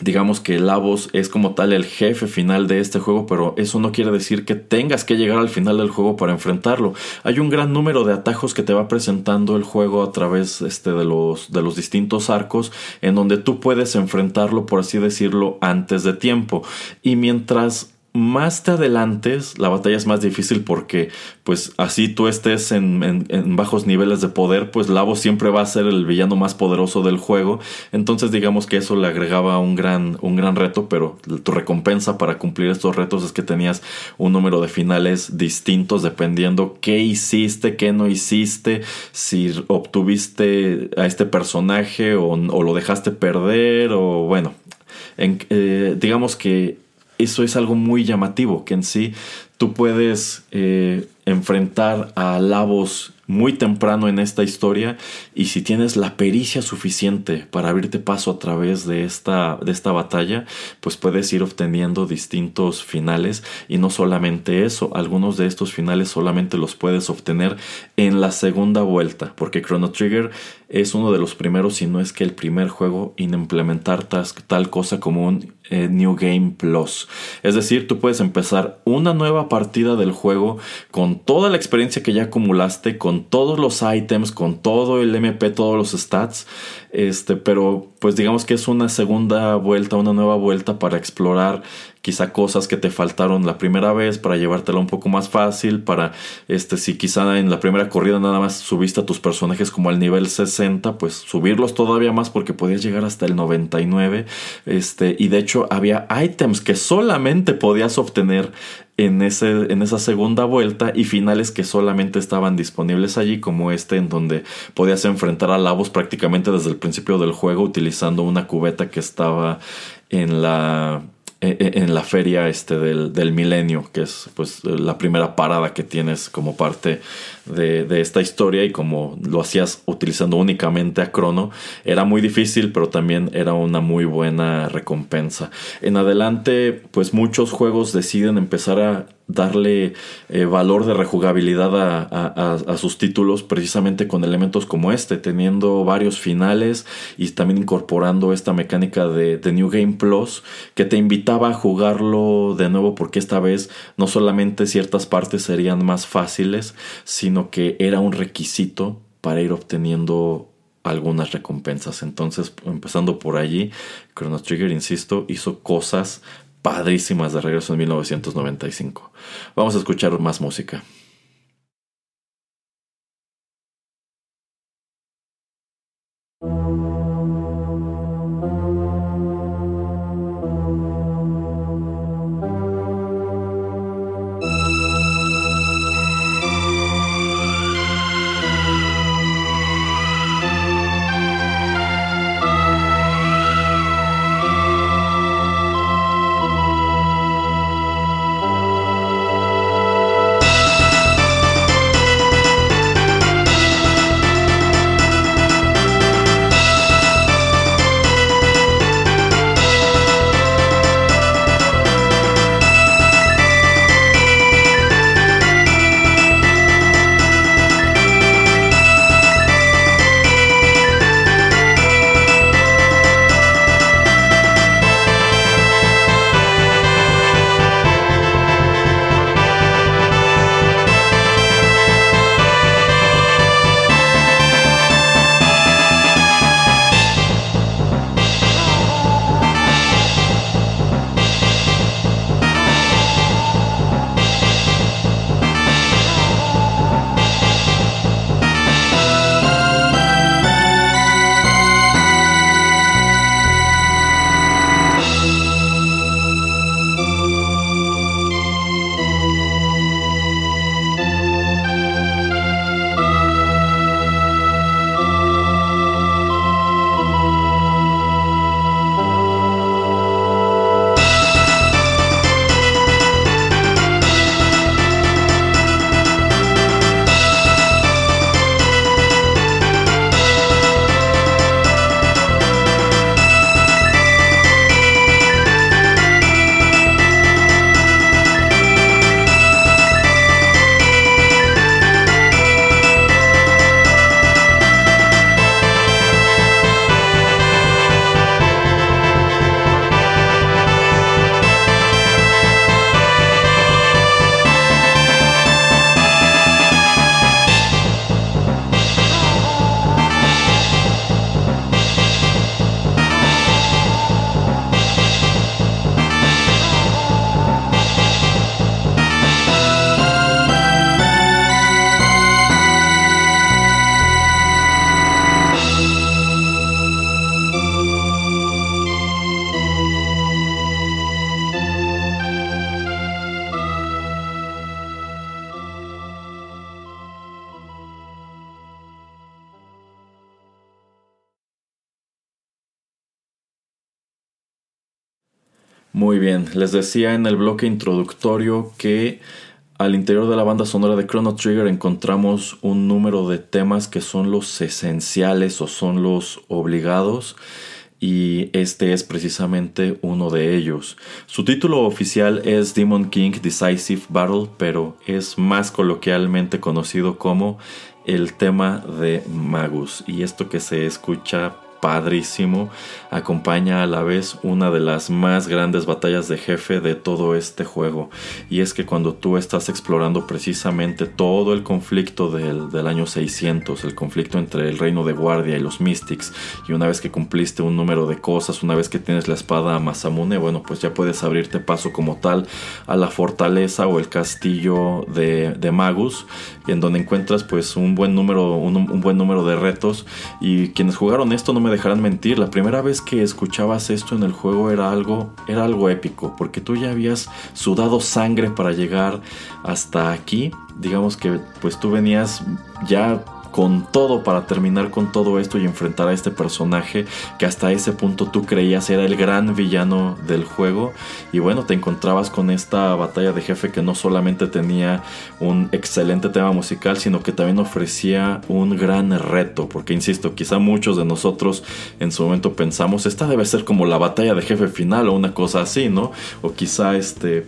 digamos que Lavos es como tal el jefe final de este juego, pero eso no quiere decir que tengas que llegar al final del juego para enfrentarlo. Hay un gran número de atajos que te va presentando el juego a través este, de, los, de los distintos arcos en donde tú puedes enfrentarlo, por así decirlo, antes de tiempo. Y mientras más te adelantes, la batalla es más difícil porque, pues, así tú estés en, bajos niveles de poder, pues Lavo siempre va a ser el villano más poderoso del juego. Entonces, digamos que eso le agregaba un gran, un gran reto, pero tu recompensa para cumplir estos retos es que tenías un número de finales distintos dependiendo qué hiciste, qué no hiciste, si obtuviste a este personaje o, lo dejaste perder, o bueno. Eh, digamos que eso es algo muy llamativo, que en sí tú puedes eh, enfrentar a Lavos muy temprano en esta historia y si tienes la pericia suficiente para abrirte paso a través de esta, de esta batalla, pues puedes ir obteniendo distintos finales y no solamente eso, algunos de estos finales solamente los puedes obtener en la segunda vuelta, porque Chrono Trigger es uno de los primeros, si no es que el primer juego en implementar tal cosa como un eh, New Game Plus. Es decir, tú puedes empezar una nueva partida del juego con toda la experiencia que ya acumulaste, con todos los items, con todo el MP, todos los stats, este, pero pues digamos que es una segunda vuelta, una nueva vuelta para explorar quizá cosas que te faltaron la primera vez para llevártela un poco más fácil, para este si quizá en la primera corrida nada más subiste a tus personajes como al nivel 60, pues subirlos todavía más porque podías llegar hasta el 99, este y de hecho había items que solamente podías obtener en, ese, en esa segunda vuelta y finales que solamente estaban disponibles allí, como este en donde podías enfrentar a Lavos prácticamente desde el principio del juego utilizando una cubeta que estaba en la e, e, en la feria este del, del, milenio, que es pues la primera parada que tienes como parte de, esta historia y como lo hacías utilizando únicamente a Crono, era muy difícil, pero también era una muy buena recompensa. En adelante, pues muchos juegos deciden empezar a darle eh, valor de rejugabilidad a, sus títulos precisamente con elementos como este, teniendo varios finales y también incorporando esta mecánica de, de, New Game Plus que te invitaba a jugarlo de nuevo porque esta vez no solamente ciertas partes serían más fáciles, sino que era un requisito para ir obteniendo algunas recompensas. Entonces, empezando por allí, Chrono Trigger, insisto, hizo cosas padrísimas de regreso en 1995. Vamos a escuchar más música. Les decía en el bloque introductorio que al interior de la banda sonora de Chrono Trigger encontramos un número de temas que son los esenciales o son los obligados y este es precisamente uno de ellos. Su título oficial es Demon King Decisive Battle, pero es más coloquialmente conocido como el tema de Magus y esto que se escucha padrísimo, acompaña a la vez una de las más grandes batallas de jefe de todo este juego. Y es que cuando tú estás explorando precisamente todo el conflicto del, del año 600, el conflicto entre el reino de guardia y los Mystics, y una vez que cumpliste un número de cosas, una vez que tienes la espada Masamune, bueno, pues ya puedes abrirte paso como tal a la fortaleza o el castillo de, de Magus, en donde encuentras pues un buen número, un buen número de retos. Y quienes jugaron esto no me dejarán mentir, la primera vez que escuchabas esto en el juego era algo, era algo épico, porque tú ya habías sudado sangre para llegar hasta aquí. Digamos que pues tú venías ya con todo para terminar con todo esto y enfrentar a este personaje que hasta ese punto tú creías era el gran villano del juego. Y bueno, te encontrabas con esta batalla de jefe que no solamente tenía un excelente tema musical, sino que también ofrecía un gran reto. Porque insisto, quizá muchos de nosotros en su momento pensamos, esta debe ser como la batalla de jefe final o una cosa así, ¿no? O quizá este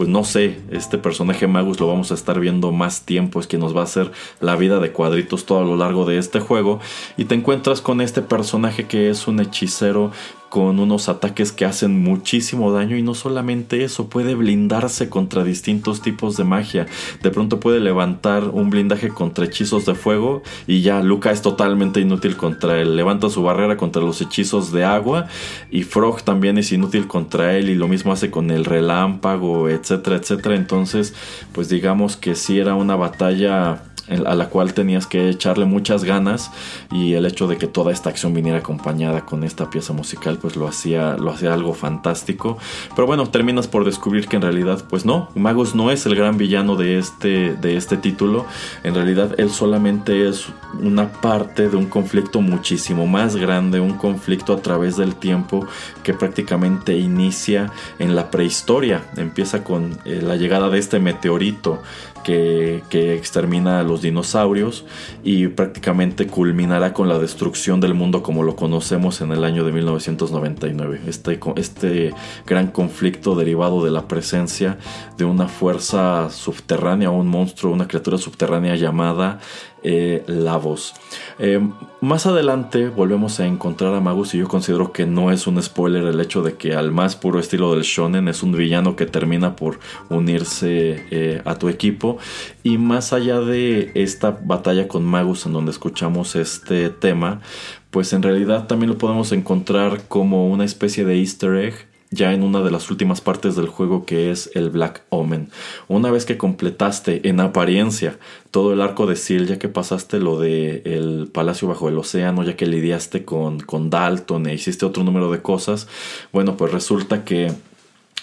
pues no sé, este personaje Magus lo vamos a estar viendo más tiempo, es que nos va a hacer la vida de cuadritos todo a lo largo de este juego. Y te encuentras con este personaje que es un hechicero con unos ataques que hacen muchísimo daño y no solamente eso, puede blindarse contra distintos tipos de magia. De pronto puede levantar un blindaje contra hechizos de fuego y ya Luca es totalmente inútil contra él. Levanta su barrera contra los hechizos de agua y Frog también es inútil contra él y lo mismo hace con el relámpago, etcétera, etcétera. Entonces, pues digamos que si era una batalla a la cual tenías que echarle muchas ganas y el hecho de que toda esta acción viniera acompañada con esta pieza musical pues lo hacía, lo hacía algo fantástico. Pero bueno, terminas por descubrir que en realidad pues no, Magus no es el gran villano de este, de este título, en realidad él solamente es una parte de un conflicto muchísimo más grande, un conflicto a través del tiempo que prácticamente inicia en la prehistoria, empieza con eh, la llegada de este meteorito que, extermina a los dinosaurios y prácticamente culminará con la destrucción del mundo como lo conocemos en el año de 1999. Este, este gran conflicto derivado de la presencia de una fuerza subterránea, un monstruo, una criatura subterránea llamada eh, Lavos. Eh, más adelante volvemos a encontrar a Magus y yo considero que no es un spoiler el hecho de que al más puro estilo del shonen es un villano que termina por unirse eh, a tu equipo y más allá de esta batalla con Magus en donde escuchamos este tema pues en realidad también lo podemos encontrar como una especie de easter egg ya en una de las últimas partes del juego que es el Black Omen. Una vez que completaste en apariencia todo el arco de Seal, ya que pasaste lo de el Palacio bajo el océano, ya que lidiaste con, con Dalton e hiciste otro número de cosas, bueno, pues resulta que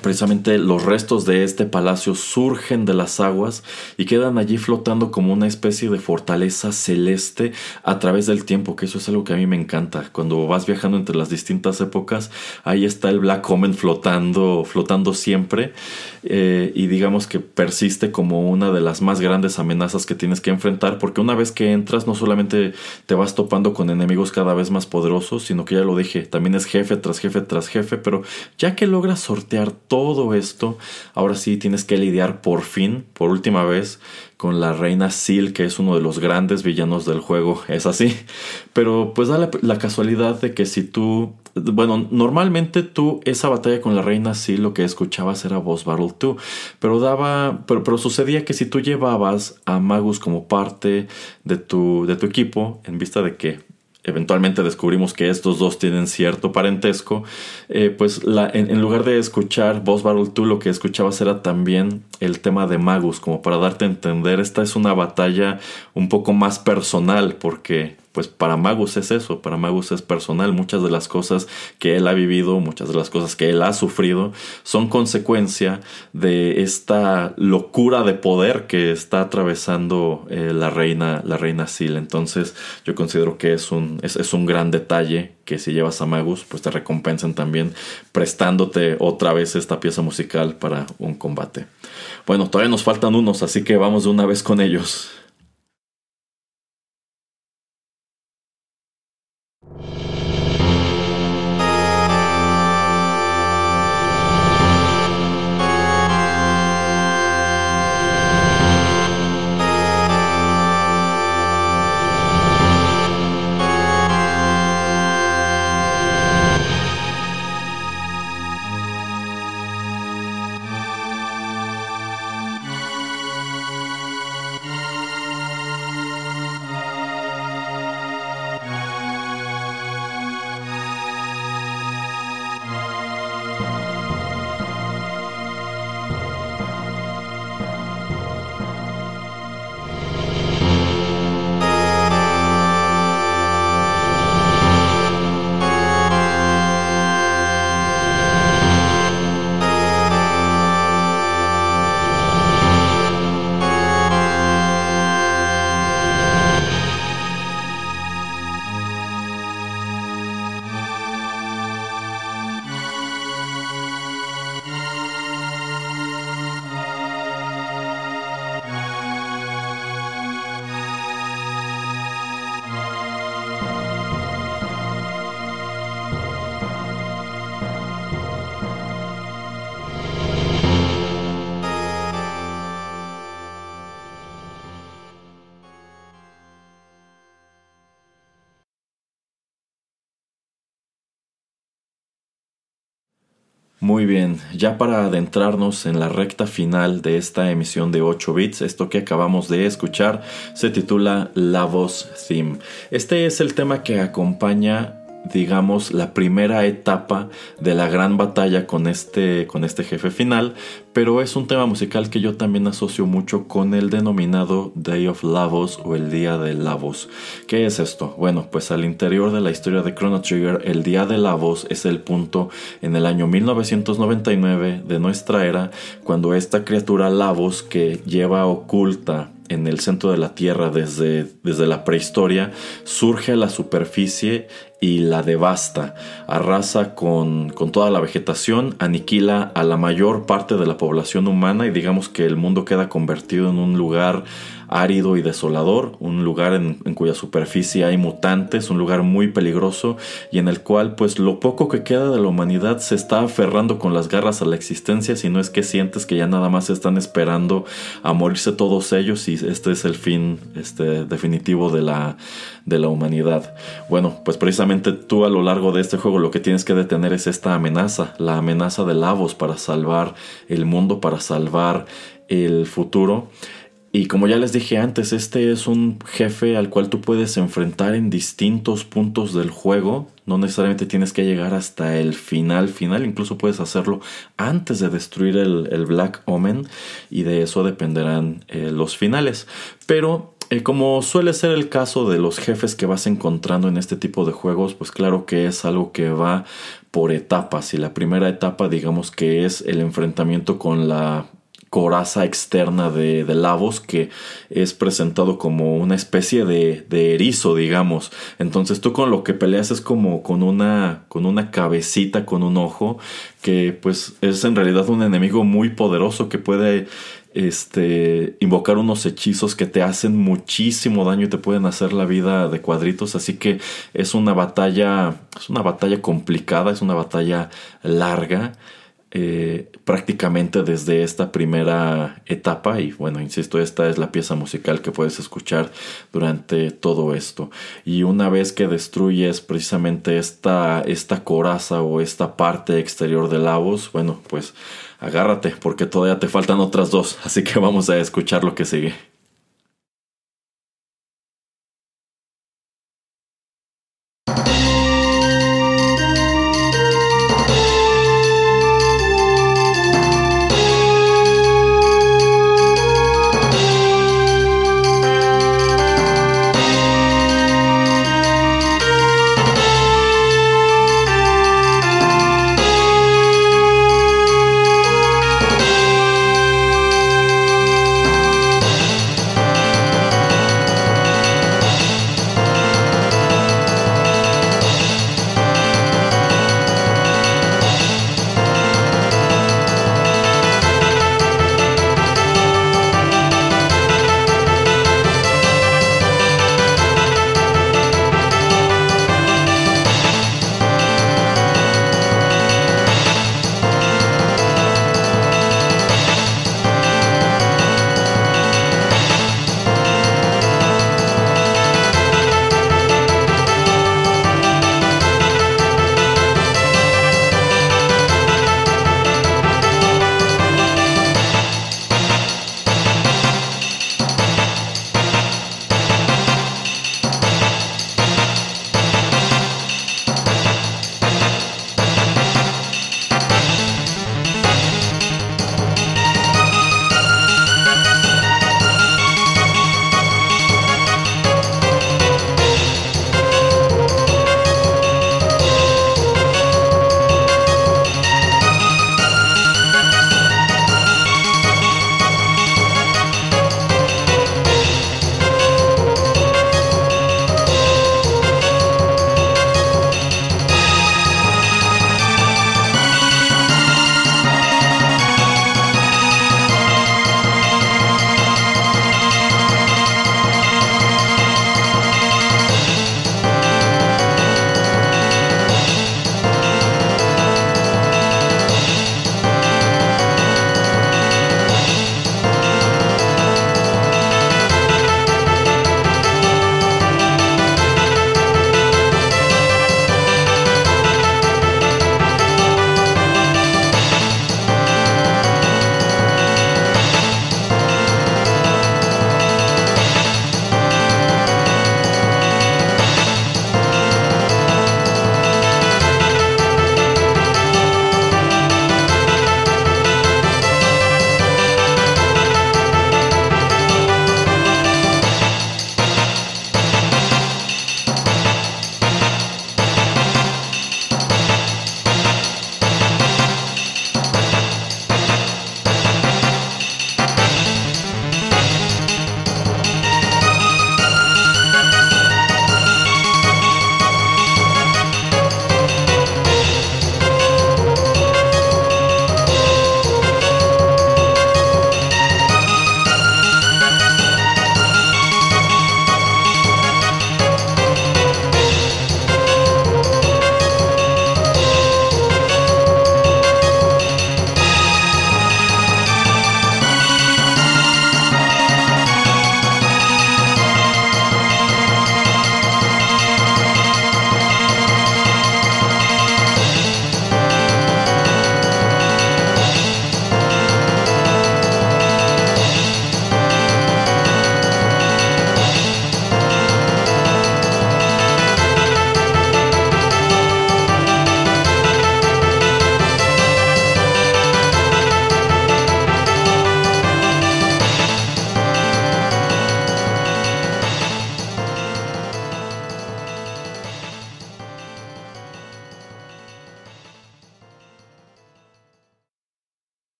Precisamente los restos de este palacio surgen de las aguas y quedan allí flotando como una especie de fortaleza celeste a través del tiempo, que eso es algo que a mí me encanta. Cuando vas viajando entre las distintas épocas, ahí está el Black Omen flotando, flotando siempre eh, y digamos que persiste como una de las más grandes amenazas que tienes que enfrentar, porque una vez que entras no solamente te vas topando con enemigos cada vez más poderosos, sino que ya lo dije, también es jefe tras jefe tras jefe, pero ya que logras sortear todo esto, ahora sí tienes que lidiar por fin, por última vez, con la reina Seal, que es uno de los grandes villanos del juego, es así. Pero pues da la, casualidad de que si tú, bueno, normalmente tú esa batalla con la reina Seal lo que escuchabas era Boss Battle 2, pero daba, pero, pero sucedía que si tú llevabas a Magus como parte de tu, de tu equipo, en vista de que eventualmente descubrimos que estos dos tienen cierto parentesco, eh, pues la, en, lugar de escuchar Boss Battle 2, lo que escuchabas era también el tema de Magus, como para darte a entender, esta es una batalla un poco más personal, porque pues para Magus es eso, para Magus es personal. Muchas de las cosas que él ha vivido, muchas de las cosas que él ha sufrido, son consecuencia de esta locura de poder que está atravesando eh, la reina, la reina Sil. Entonces, yo considero que es un, es, es un gran detalle que si llevas a Magus, pues te recompensan también prestándote otra vez esta pieza musical para un combate. Bueno, todavía nos faltan unos, así que vamos de una vez con ellos. Muy bien, ya para adentrarnos en la recta final de esta emisión de 8 bits, esto que acabamos de escuchar se titula La Voz Theme. Este es el tema que acompaña digamos, la primera etapa de la gran batalla con este, con este jefe final, pero es un tema musical que yo también asocio mucho con el denominado Day of Lavos o el Día de Lavos. ¿Qué es esto? Bueno, pues al interior de la historia de Chrono Trigger, el Día de Lavos es el punto en el año 1999 de nuestra era, cuando esta criatura Lavos que lleva oculta en el centro de la Tierra desde, desde la prehistoria, surge a la superficie y la devasta, arrasa con, con, toda la vegetación, aniquila a la mayor parte de la población humana y digamos que el mundo queda convertido en un lugar árido y desolador, un lugar en, cuya superficie hay mutantes, un lugar muy peligroso y en el cual pues lo poco que queda de la humanidad se está aferrando con las garras a la existencia, si no es que sientes que ya nada más están esperando a morirse todos ellos y este es el fin este, definitivo de la, de la humanidad. Bueno, pues precisamente tú a lo largo de este juego lo que tienes que detener es esta amenaza, la amenaza de Lavos para salvar el mundo, para salvar el futuro. Y como ya les dije antes, este es un jefe al cual tú puedes enfrentar en distintos puntos del juego. No necesariamente tienes que llegar hasta el final final, incluso puedes hacerlo antes de destruir el, Black Omen y de eso dependerán eh, los finales. Pero eh, como suele ser el caso de los jefes que vas encontrando en este tipo de juegos, pues claro que es algo que va por etapas y la primera etapa digamos que es el enfrentamiento con la coraza externa de, de, Lavos que es presentado como una especie de, de, erizo, digamos. Entonces tú con lo que peleas es como con una, con una cabecita, con un ojo, que pues es en realidad un enemigo muy poderoso que puede este, invocar unos hechizos que te hacen muchísimo daño y te pueden hacer la vida de cuadritos. Así que es una batalla, es una batalla complicada, es una batalla larga. Eh, prácticamente desde esta primera etapa y bueno, insisto, esta es la pieza musical que puedes escuchar durante todo esto. Y una vez que destruyes precisamente esta, esta coraza o esta parte exterior de la voz, bueno, pues agárrate porque todavía te faltan otras dos, así que vamos a escuchar lo que sigue.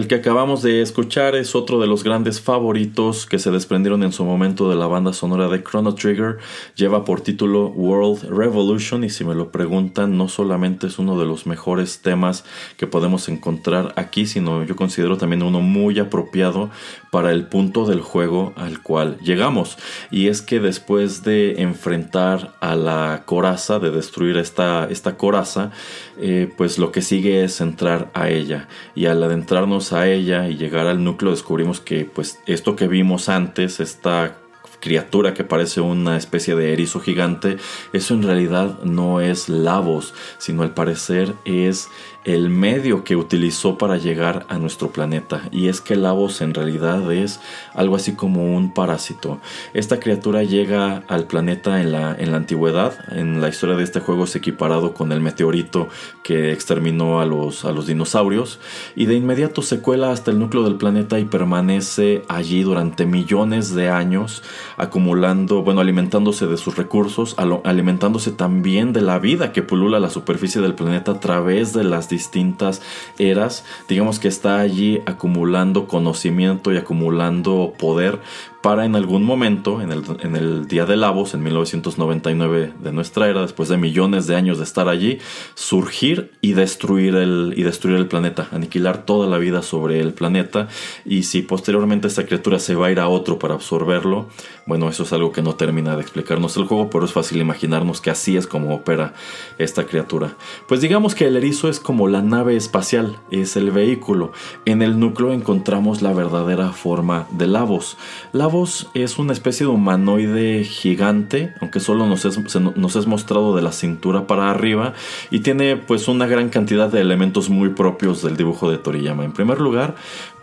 El que acabamos de escuchar es otro de los grandes favoritos que se desprendieron en su momento de la banda sonora de Chrono Trigger. Lleva por título World Revolution y si me lo preguntan no solamente es uno de los mejores temas que podemos encontrar aquí, sino yo considero también uno muy apropiado para el punto del juego al cual llegamos. Y es que después de enfrentar a la coraza, de destruir esta, esta coraza, eh, pues lo que sigue es entrar a ella. Y al adentrarnos a ella y llegar al núcleo descubrimos que pues esto que vimos antes, esta criatura que parece una especie de erizo gigante, eso en realidad no es Lavos, sino al parecer es el medio que utilizó para llegar a nuestro planeta. Y es que Lavos en realidad es algo así como un parásito. Esta criatura llega al planeta en la, en la antigüedad. En la historia de este juego es equiparado con el meteorito que exterminó a los, a los dinosaurios. Y de inmediato se cuela hasta el núcleo del planeta y permanece allí durante millones de años, acumulando, bueno, alimentándose de sus recursos, alimentándose también de la vida que pulula la superficie del planeta a través de las distintas eras. Digamos que está allí acumulando conocimiento y acumulando poder para en algún momento, en el, en el, día de Lavos, en 1999 de nuestra era, después de millones de años de estar allí, surgir y destruir el, y destruir el planeta, aniquilar toda la vida sobre el planeta. Y si posteriormente esta criatura se va a ir a otro para absorberlo, bueno, eso es algo que no termina de explicarnos el juego, pero es fácil imaginarnos que así es como opera esta criatura. Pues digamos que el erizo es como la nave espacial, es el vehículo. En el núcleo encontramos la verdadera forma de Lavos es una especie de humanoide gigante, aunque solo nos es, nos es mostrado de la cintura para arriba y tiene pues una gran cantidad de elementos muy propios del dibujo de Toriyama. En primer lugar,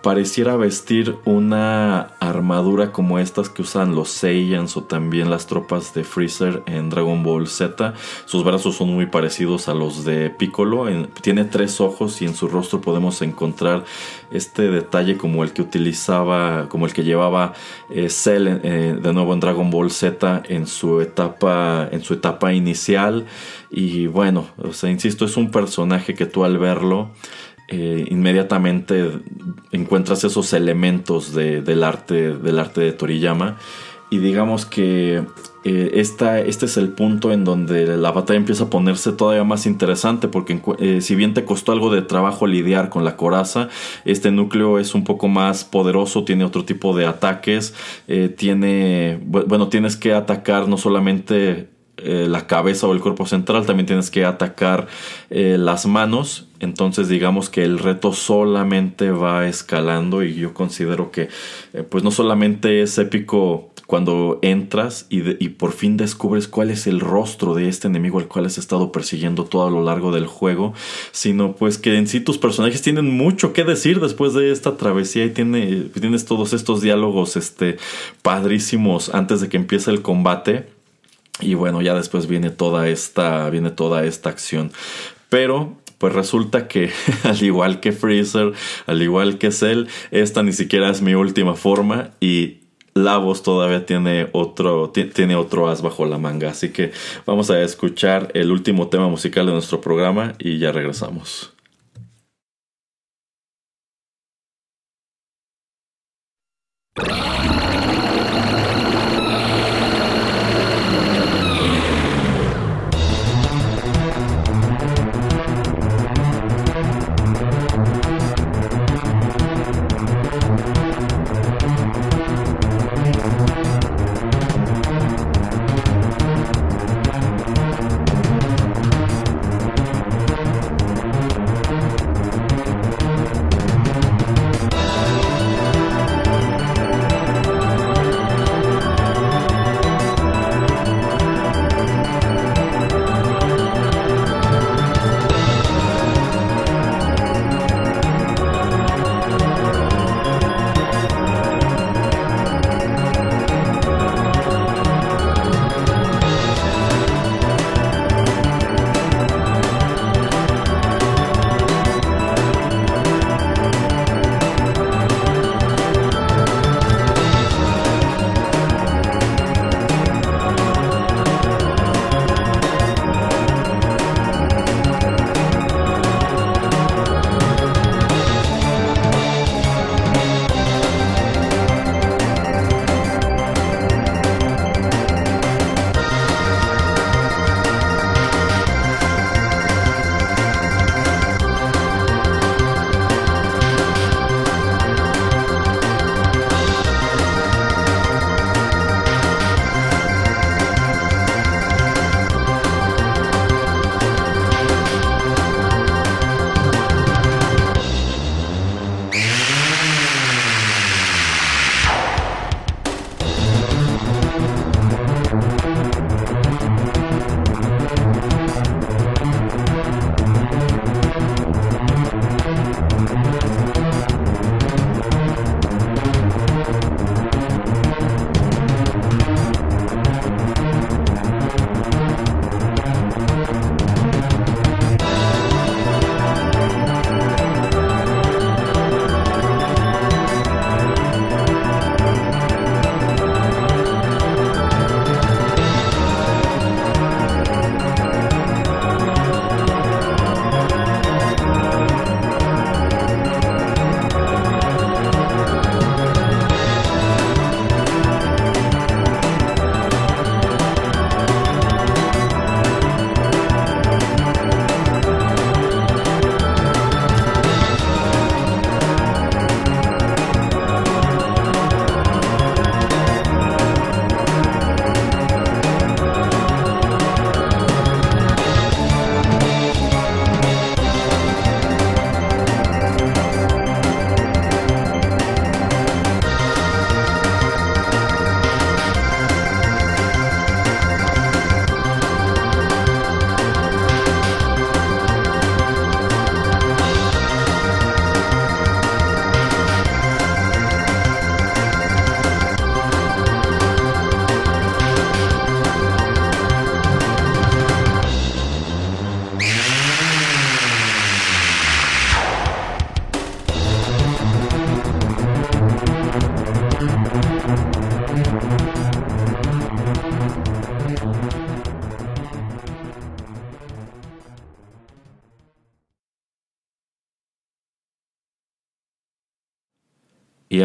pareciera vestir una armadura como estas que usan los Saiyans o también las tropas de Freezer en Dragon Ball Z. Sus brazos son muy parecidos a los de Piccolo. tiene tres ojos y en su rostro podemos encontrar este detalle como el que utilizaba, como el que llevaba eh, Cell eh, de nuevo en Dragon Ball Z en su etapa, en su etapa inicial. Y bueno, o sea, insisto, es un personaje que tú al verlo eh, inmediatamente encuentras esos elementos del, arte, del arte de Toriyama. Y digamos que eh, este es el punto en donde la batalla empieza a ponerse todavía más interesante porque eh, si bien te costó algo de trabajo lidiar con la coraza, este núcleo es un poco más poderoso, tiene otro tipo de ataques, tiene, bueno, tienes que atacar no solamente la cabeza o el cuerpo central, también tienes que atacar las manos entonces digamos que el reto solamente va escalando y yo considero que eh, pues no solamente es épico cuando entras y, y, por fin descubres cuál es el rostro de este enemigo al cual has estado persiguiendo todo a lo largo del juego, sino pues que en sí tus personajes tienen mucho que decir después de esta travesía y tiene, tienes todos estos diálogos este, padrísimos antes de que empiece el combate. Y bueno, ya después viene toda esta, viene toda esta acción. Pero pues resulta que al igual que Freezer, al igual que Cell, esta ni siquiera es mi última forma y Lavos todavía tiene otro, tiene otro as bajo la manga. Así que vamos a escuchar el último tema musical de nuestro programa y ya regresamos.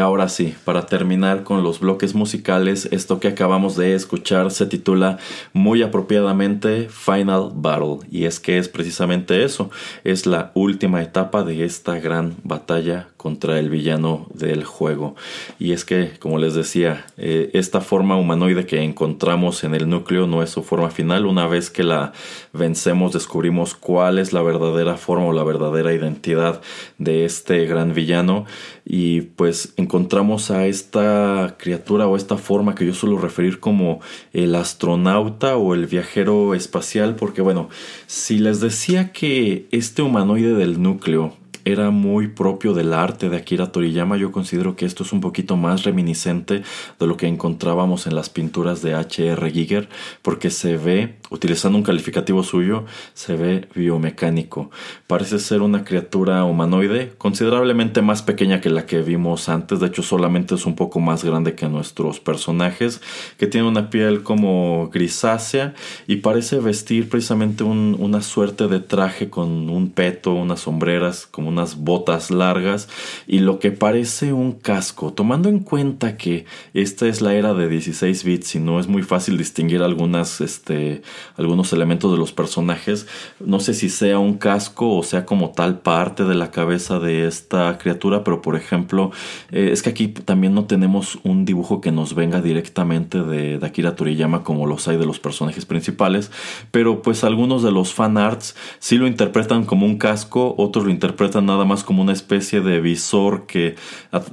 Ahora sí, para terminar con los bloques musicales, esto que acabamos de escuchar se titula muy apropiadamente Final Battle. Y es que es precisamente eso, es la última etapa de esta gran batalla contra el villano del juego. Y es que, como les decía, eh, esta forma humanoide que encontramos en el núcleo no es su forma final. Una vez que la vencemos, descubrimos cuál es la verdadera forma o la verdadera identidad de este gran villano. Y pues encontramos a esta criatura o esta forma que yo suelo referir como el astronauta o el viajero espacial, porque bueno, si les decía que este humanoide del núcleo era muy propio del arte de Akira Toriyama. Yo considero que esto es un poquito más reminiscente de lo que encontrábamos en las pinturas de H.R. Giger, porque se ve, utilizando un calificativo suyo, se ve biomecánico. Parece ser una criatura humanoide considerablemente más pequeña que la que vimos antes. De hecho, solamente es un poco más grande que nuestros personajes, que tiene una piel como grisácea y parece vestir precisamente una suerte de traje con un peto, unas sombreras, como unas botas largas y lo que parece un casco, tomando en cuenta que esta es la era de 16 bits y no es muy fácil distinguir algunas, este, algunos elementos de los personajes, no sé si sea un casco o sea como tal parte de la cabeza de esta criatura, pero por ejemplo, eh, es que aquí también no tenemos un dibujo que nos venga directamente de, de Akira Toriyama como los hay de los personajes principales, pero pues algunos de los fan arts sí lo interpretan como un casco, otros lo interpretan nada más como una especie de visor que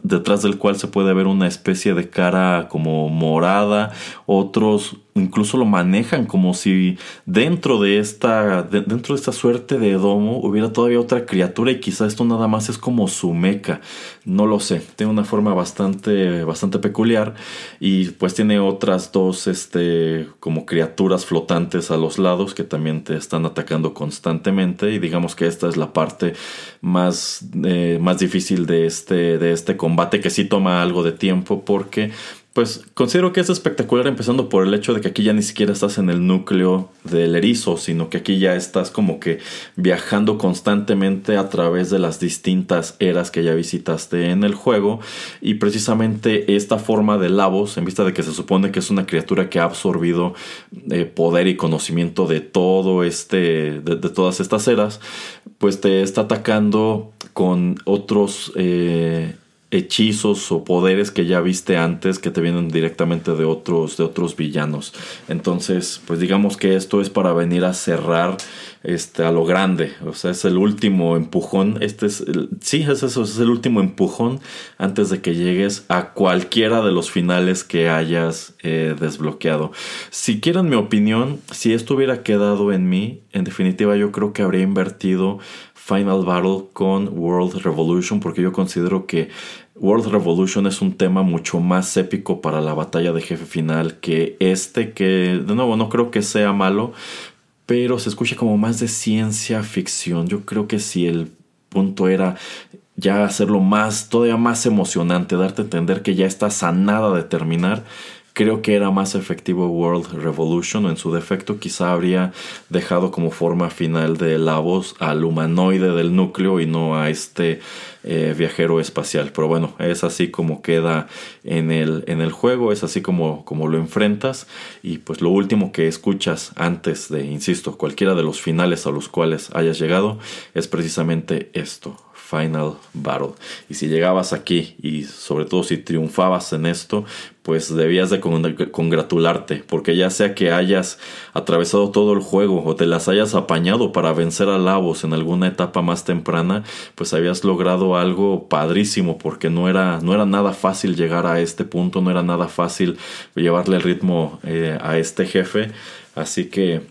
detrás del cual se puede ver una especie de cara como morada, otros incluso lo manejan como si dentro de esta dentro de esta suerte de domo hubiera todavía otra criatura y quizá esto nada más es como su meca. No lo sé tiene una forma bastante bastante peculiar y pues tiene otras dos este como criaturas flotantes a los lados que también te están atacando constantemente y digamos que esta es la parte más eh, más difícil de este de este combate que sí toma algo de tiempo porque pues considero que es espectacular empezando por el hecho de que aquí ya ni siquiera estás en el núcleo del erizo, sino que aquí ya estás como que viajando constantemente a través de las distintas eras que ya visitaste en el juego. Y precisamente esta forma de Lavos, en vista de que se supone que es una criatura que ha absorbido eh, poder y conocimiento de todo este, de, todas estas eras, pues te está atacando con otros eh, hechizos o poderes que ya viste antes que te vienen directamente de otros de otros villanos. Entonces, pues digamos que esto es para venir a cerrar este a lo grande, o sea, es el último empujón, este es sí, es eso, es el último empujón antes de que llegues a cualquiera de los finales que hayas eh, desbloqueado. Si quieren mi opinión, si esto hubiera quedado en mí, en definitiva yo creo que habría invertido Final Battle con World Revolution porque yo considero que World Revolution es un tema mucho más épico para la batalla de jefe final que este que de nuevo no creo que sea malo pero se escucha como más de ciencia ficción. Yo creo que si el punto era ya hacerlo más todavía más emocionante darte a entender que ya estás a nada de terminar Creo que era más efectivo World Revolution en su defecto quizá habría dejado como forma final de la voz al humanoide del núcleo y no a este eh, viajero espacial. Pero bueno, es así como queda en el, en el juego, es así como, como lo enfrentas y pues lo último que escuchas antes de, insisto, cualquiera de los finales a los cuales hayas llegado es precisamente esto. Final Battle. Y si llegabas aquí y sobre todo si triunfabas en esto, pues debías de congratularte, porque ya sea que hayas atravesado todo el juego o te las hayas apañado para vencer a Lavos en alguna etapa más temprana, pues habías logrado algo padrísimo, porque no era, no era nada fácil llegar a este punto, no era nada fácil llevarle el ritmo eh, a este jefe, así que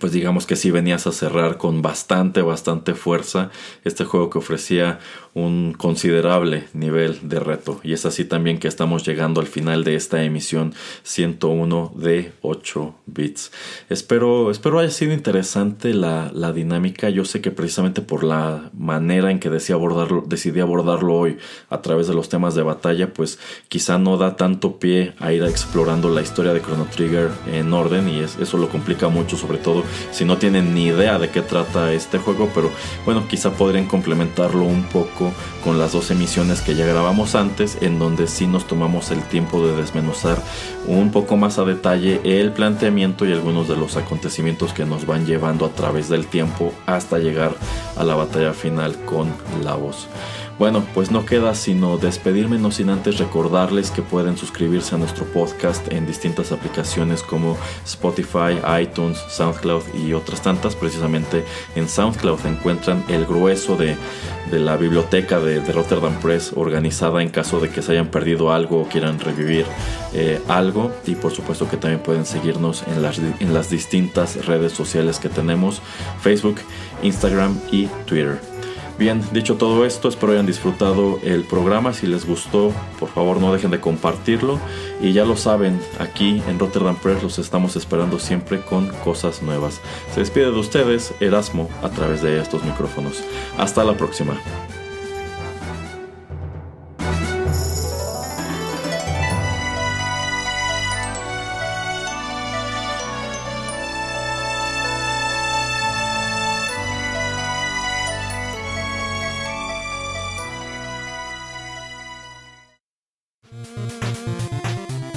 pues digamos que sí venías a cerrar con bastante, bastante fuerza este juego que ofrecía un considerable nivel de reto. Y es así también que estamos llegando al final de esta emisión 101 de 8 bits. Espero, espero haya sido interesante la, la dinámica. Yo sé que precisamente por la manera en que decidí abordarlo, decidí abordarlo hoy a través de los temas de batalla, pues quizá no da tanto pie a ir explorando la historia de Chrono Trigger en orden y es, eso lo complica mucho, sobre todo si no tienen ni idea de qué trata este juego, pero bueno, quizá podrían complementarlo un poco con las dos emisiones que ya grabamos antes, en donde sí nos tomamos el tiempo de desmenuzar un poco más a detalle el planteamiento y algunos de los acontecimientos que nos van llevando a través del tiempo hasta llegar a la batalla final con la voz. Bueno, pues no queda sino despedirme, no sin antes recordarles que pueden suscribirse a nuestro podcast en distintas aplicaciones como Spotify, iTunes, SoundCloud y otras tantas. Precisamente en SoundCloud encuentran el grueso de, la biblioteca de, Rotterdam Press organizada en caso de que se hayan perdido algo o quieran revivir eh, algo. Y por supuesto que también pueden seguirnos en las, en las distintas redes sociales que tenemos, Facebook, Instagram y Twitter. Bien, dicho todo esto, espero hayan disfrutado el programa. Si les gustó, por favor no dejen de compartirlo. Y ya lo saben, aquí en Rotterdam Press los estamos esperando siempre con cosas nuevas. Se despide de ustedes Erasmo a través de estos micrófonos. Hasta la próxima.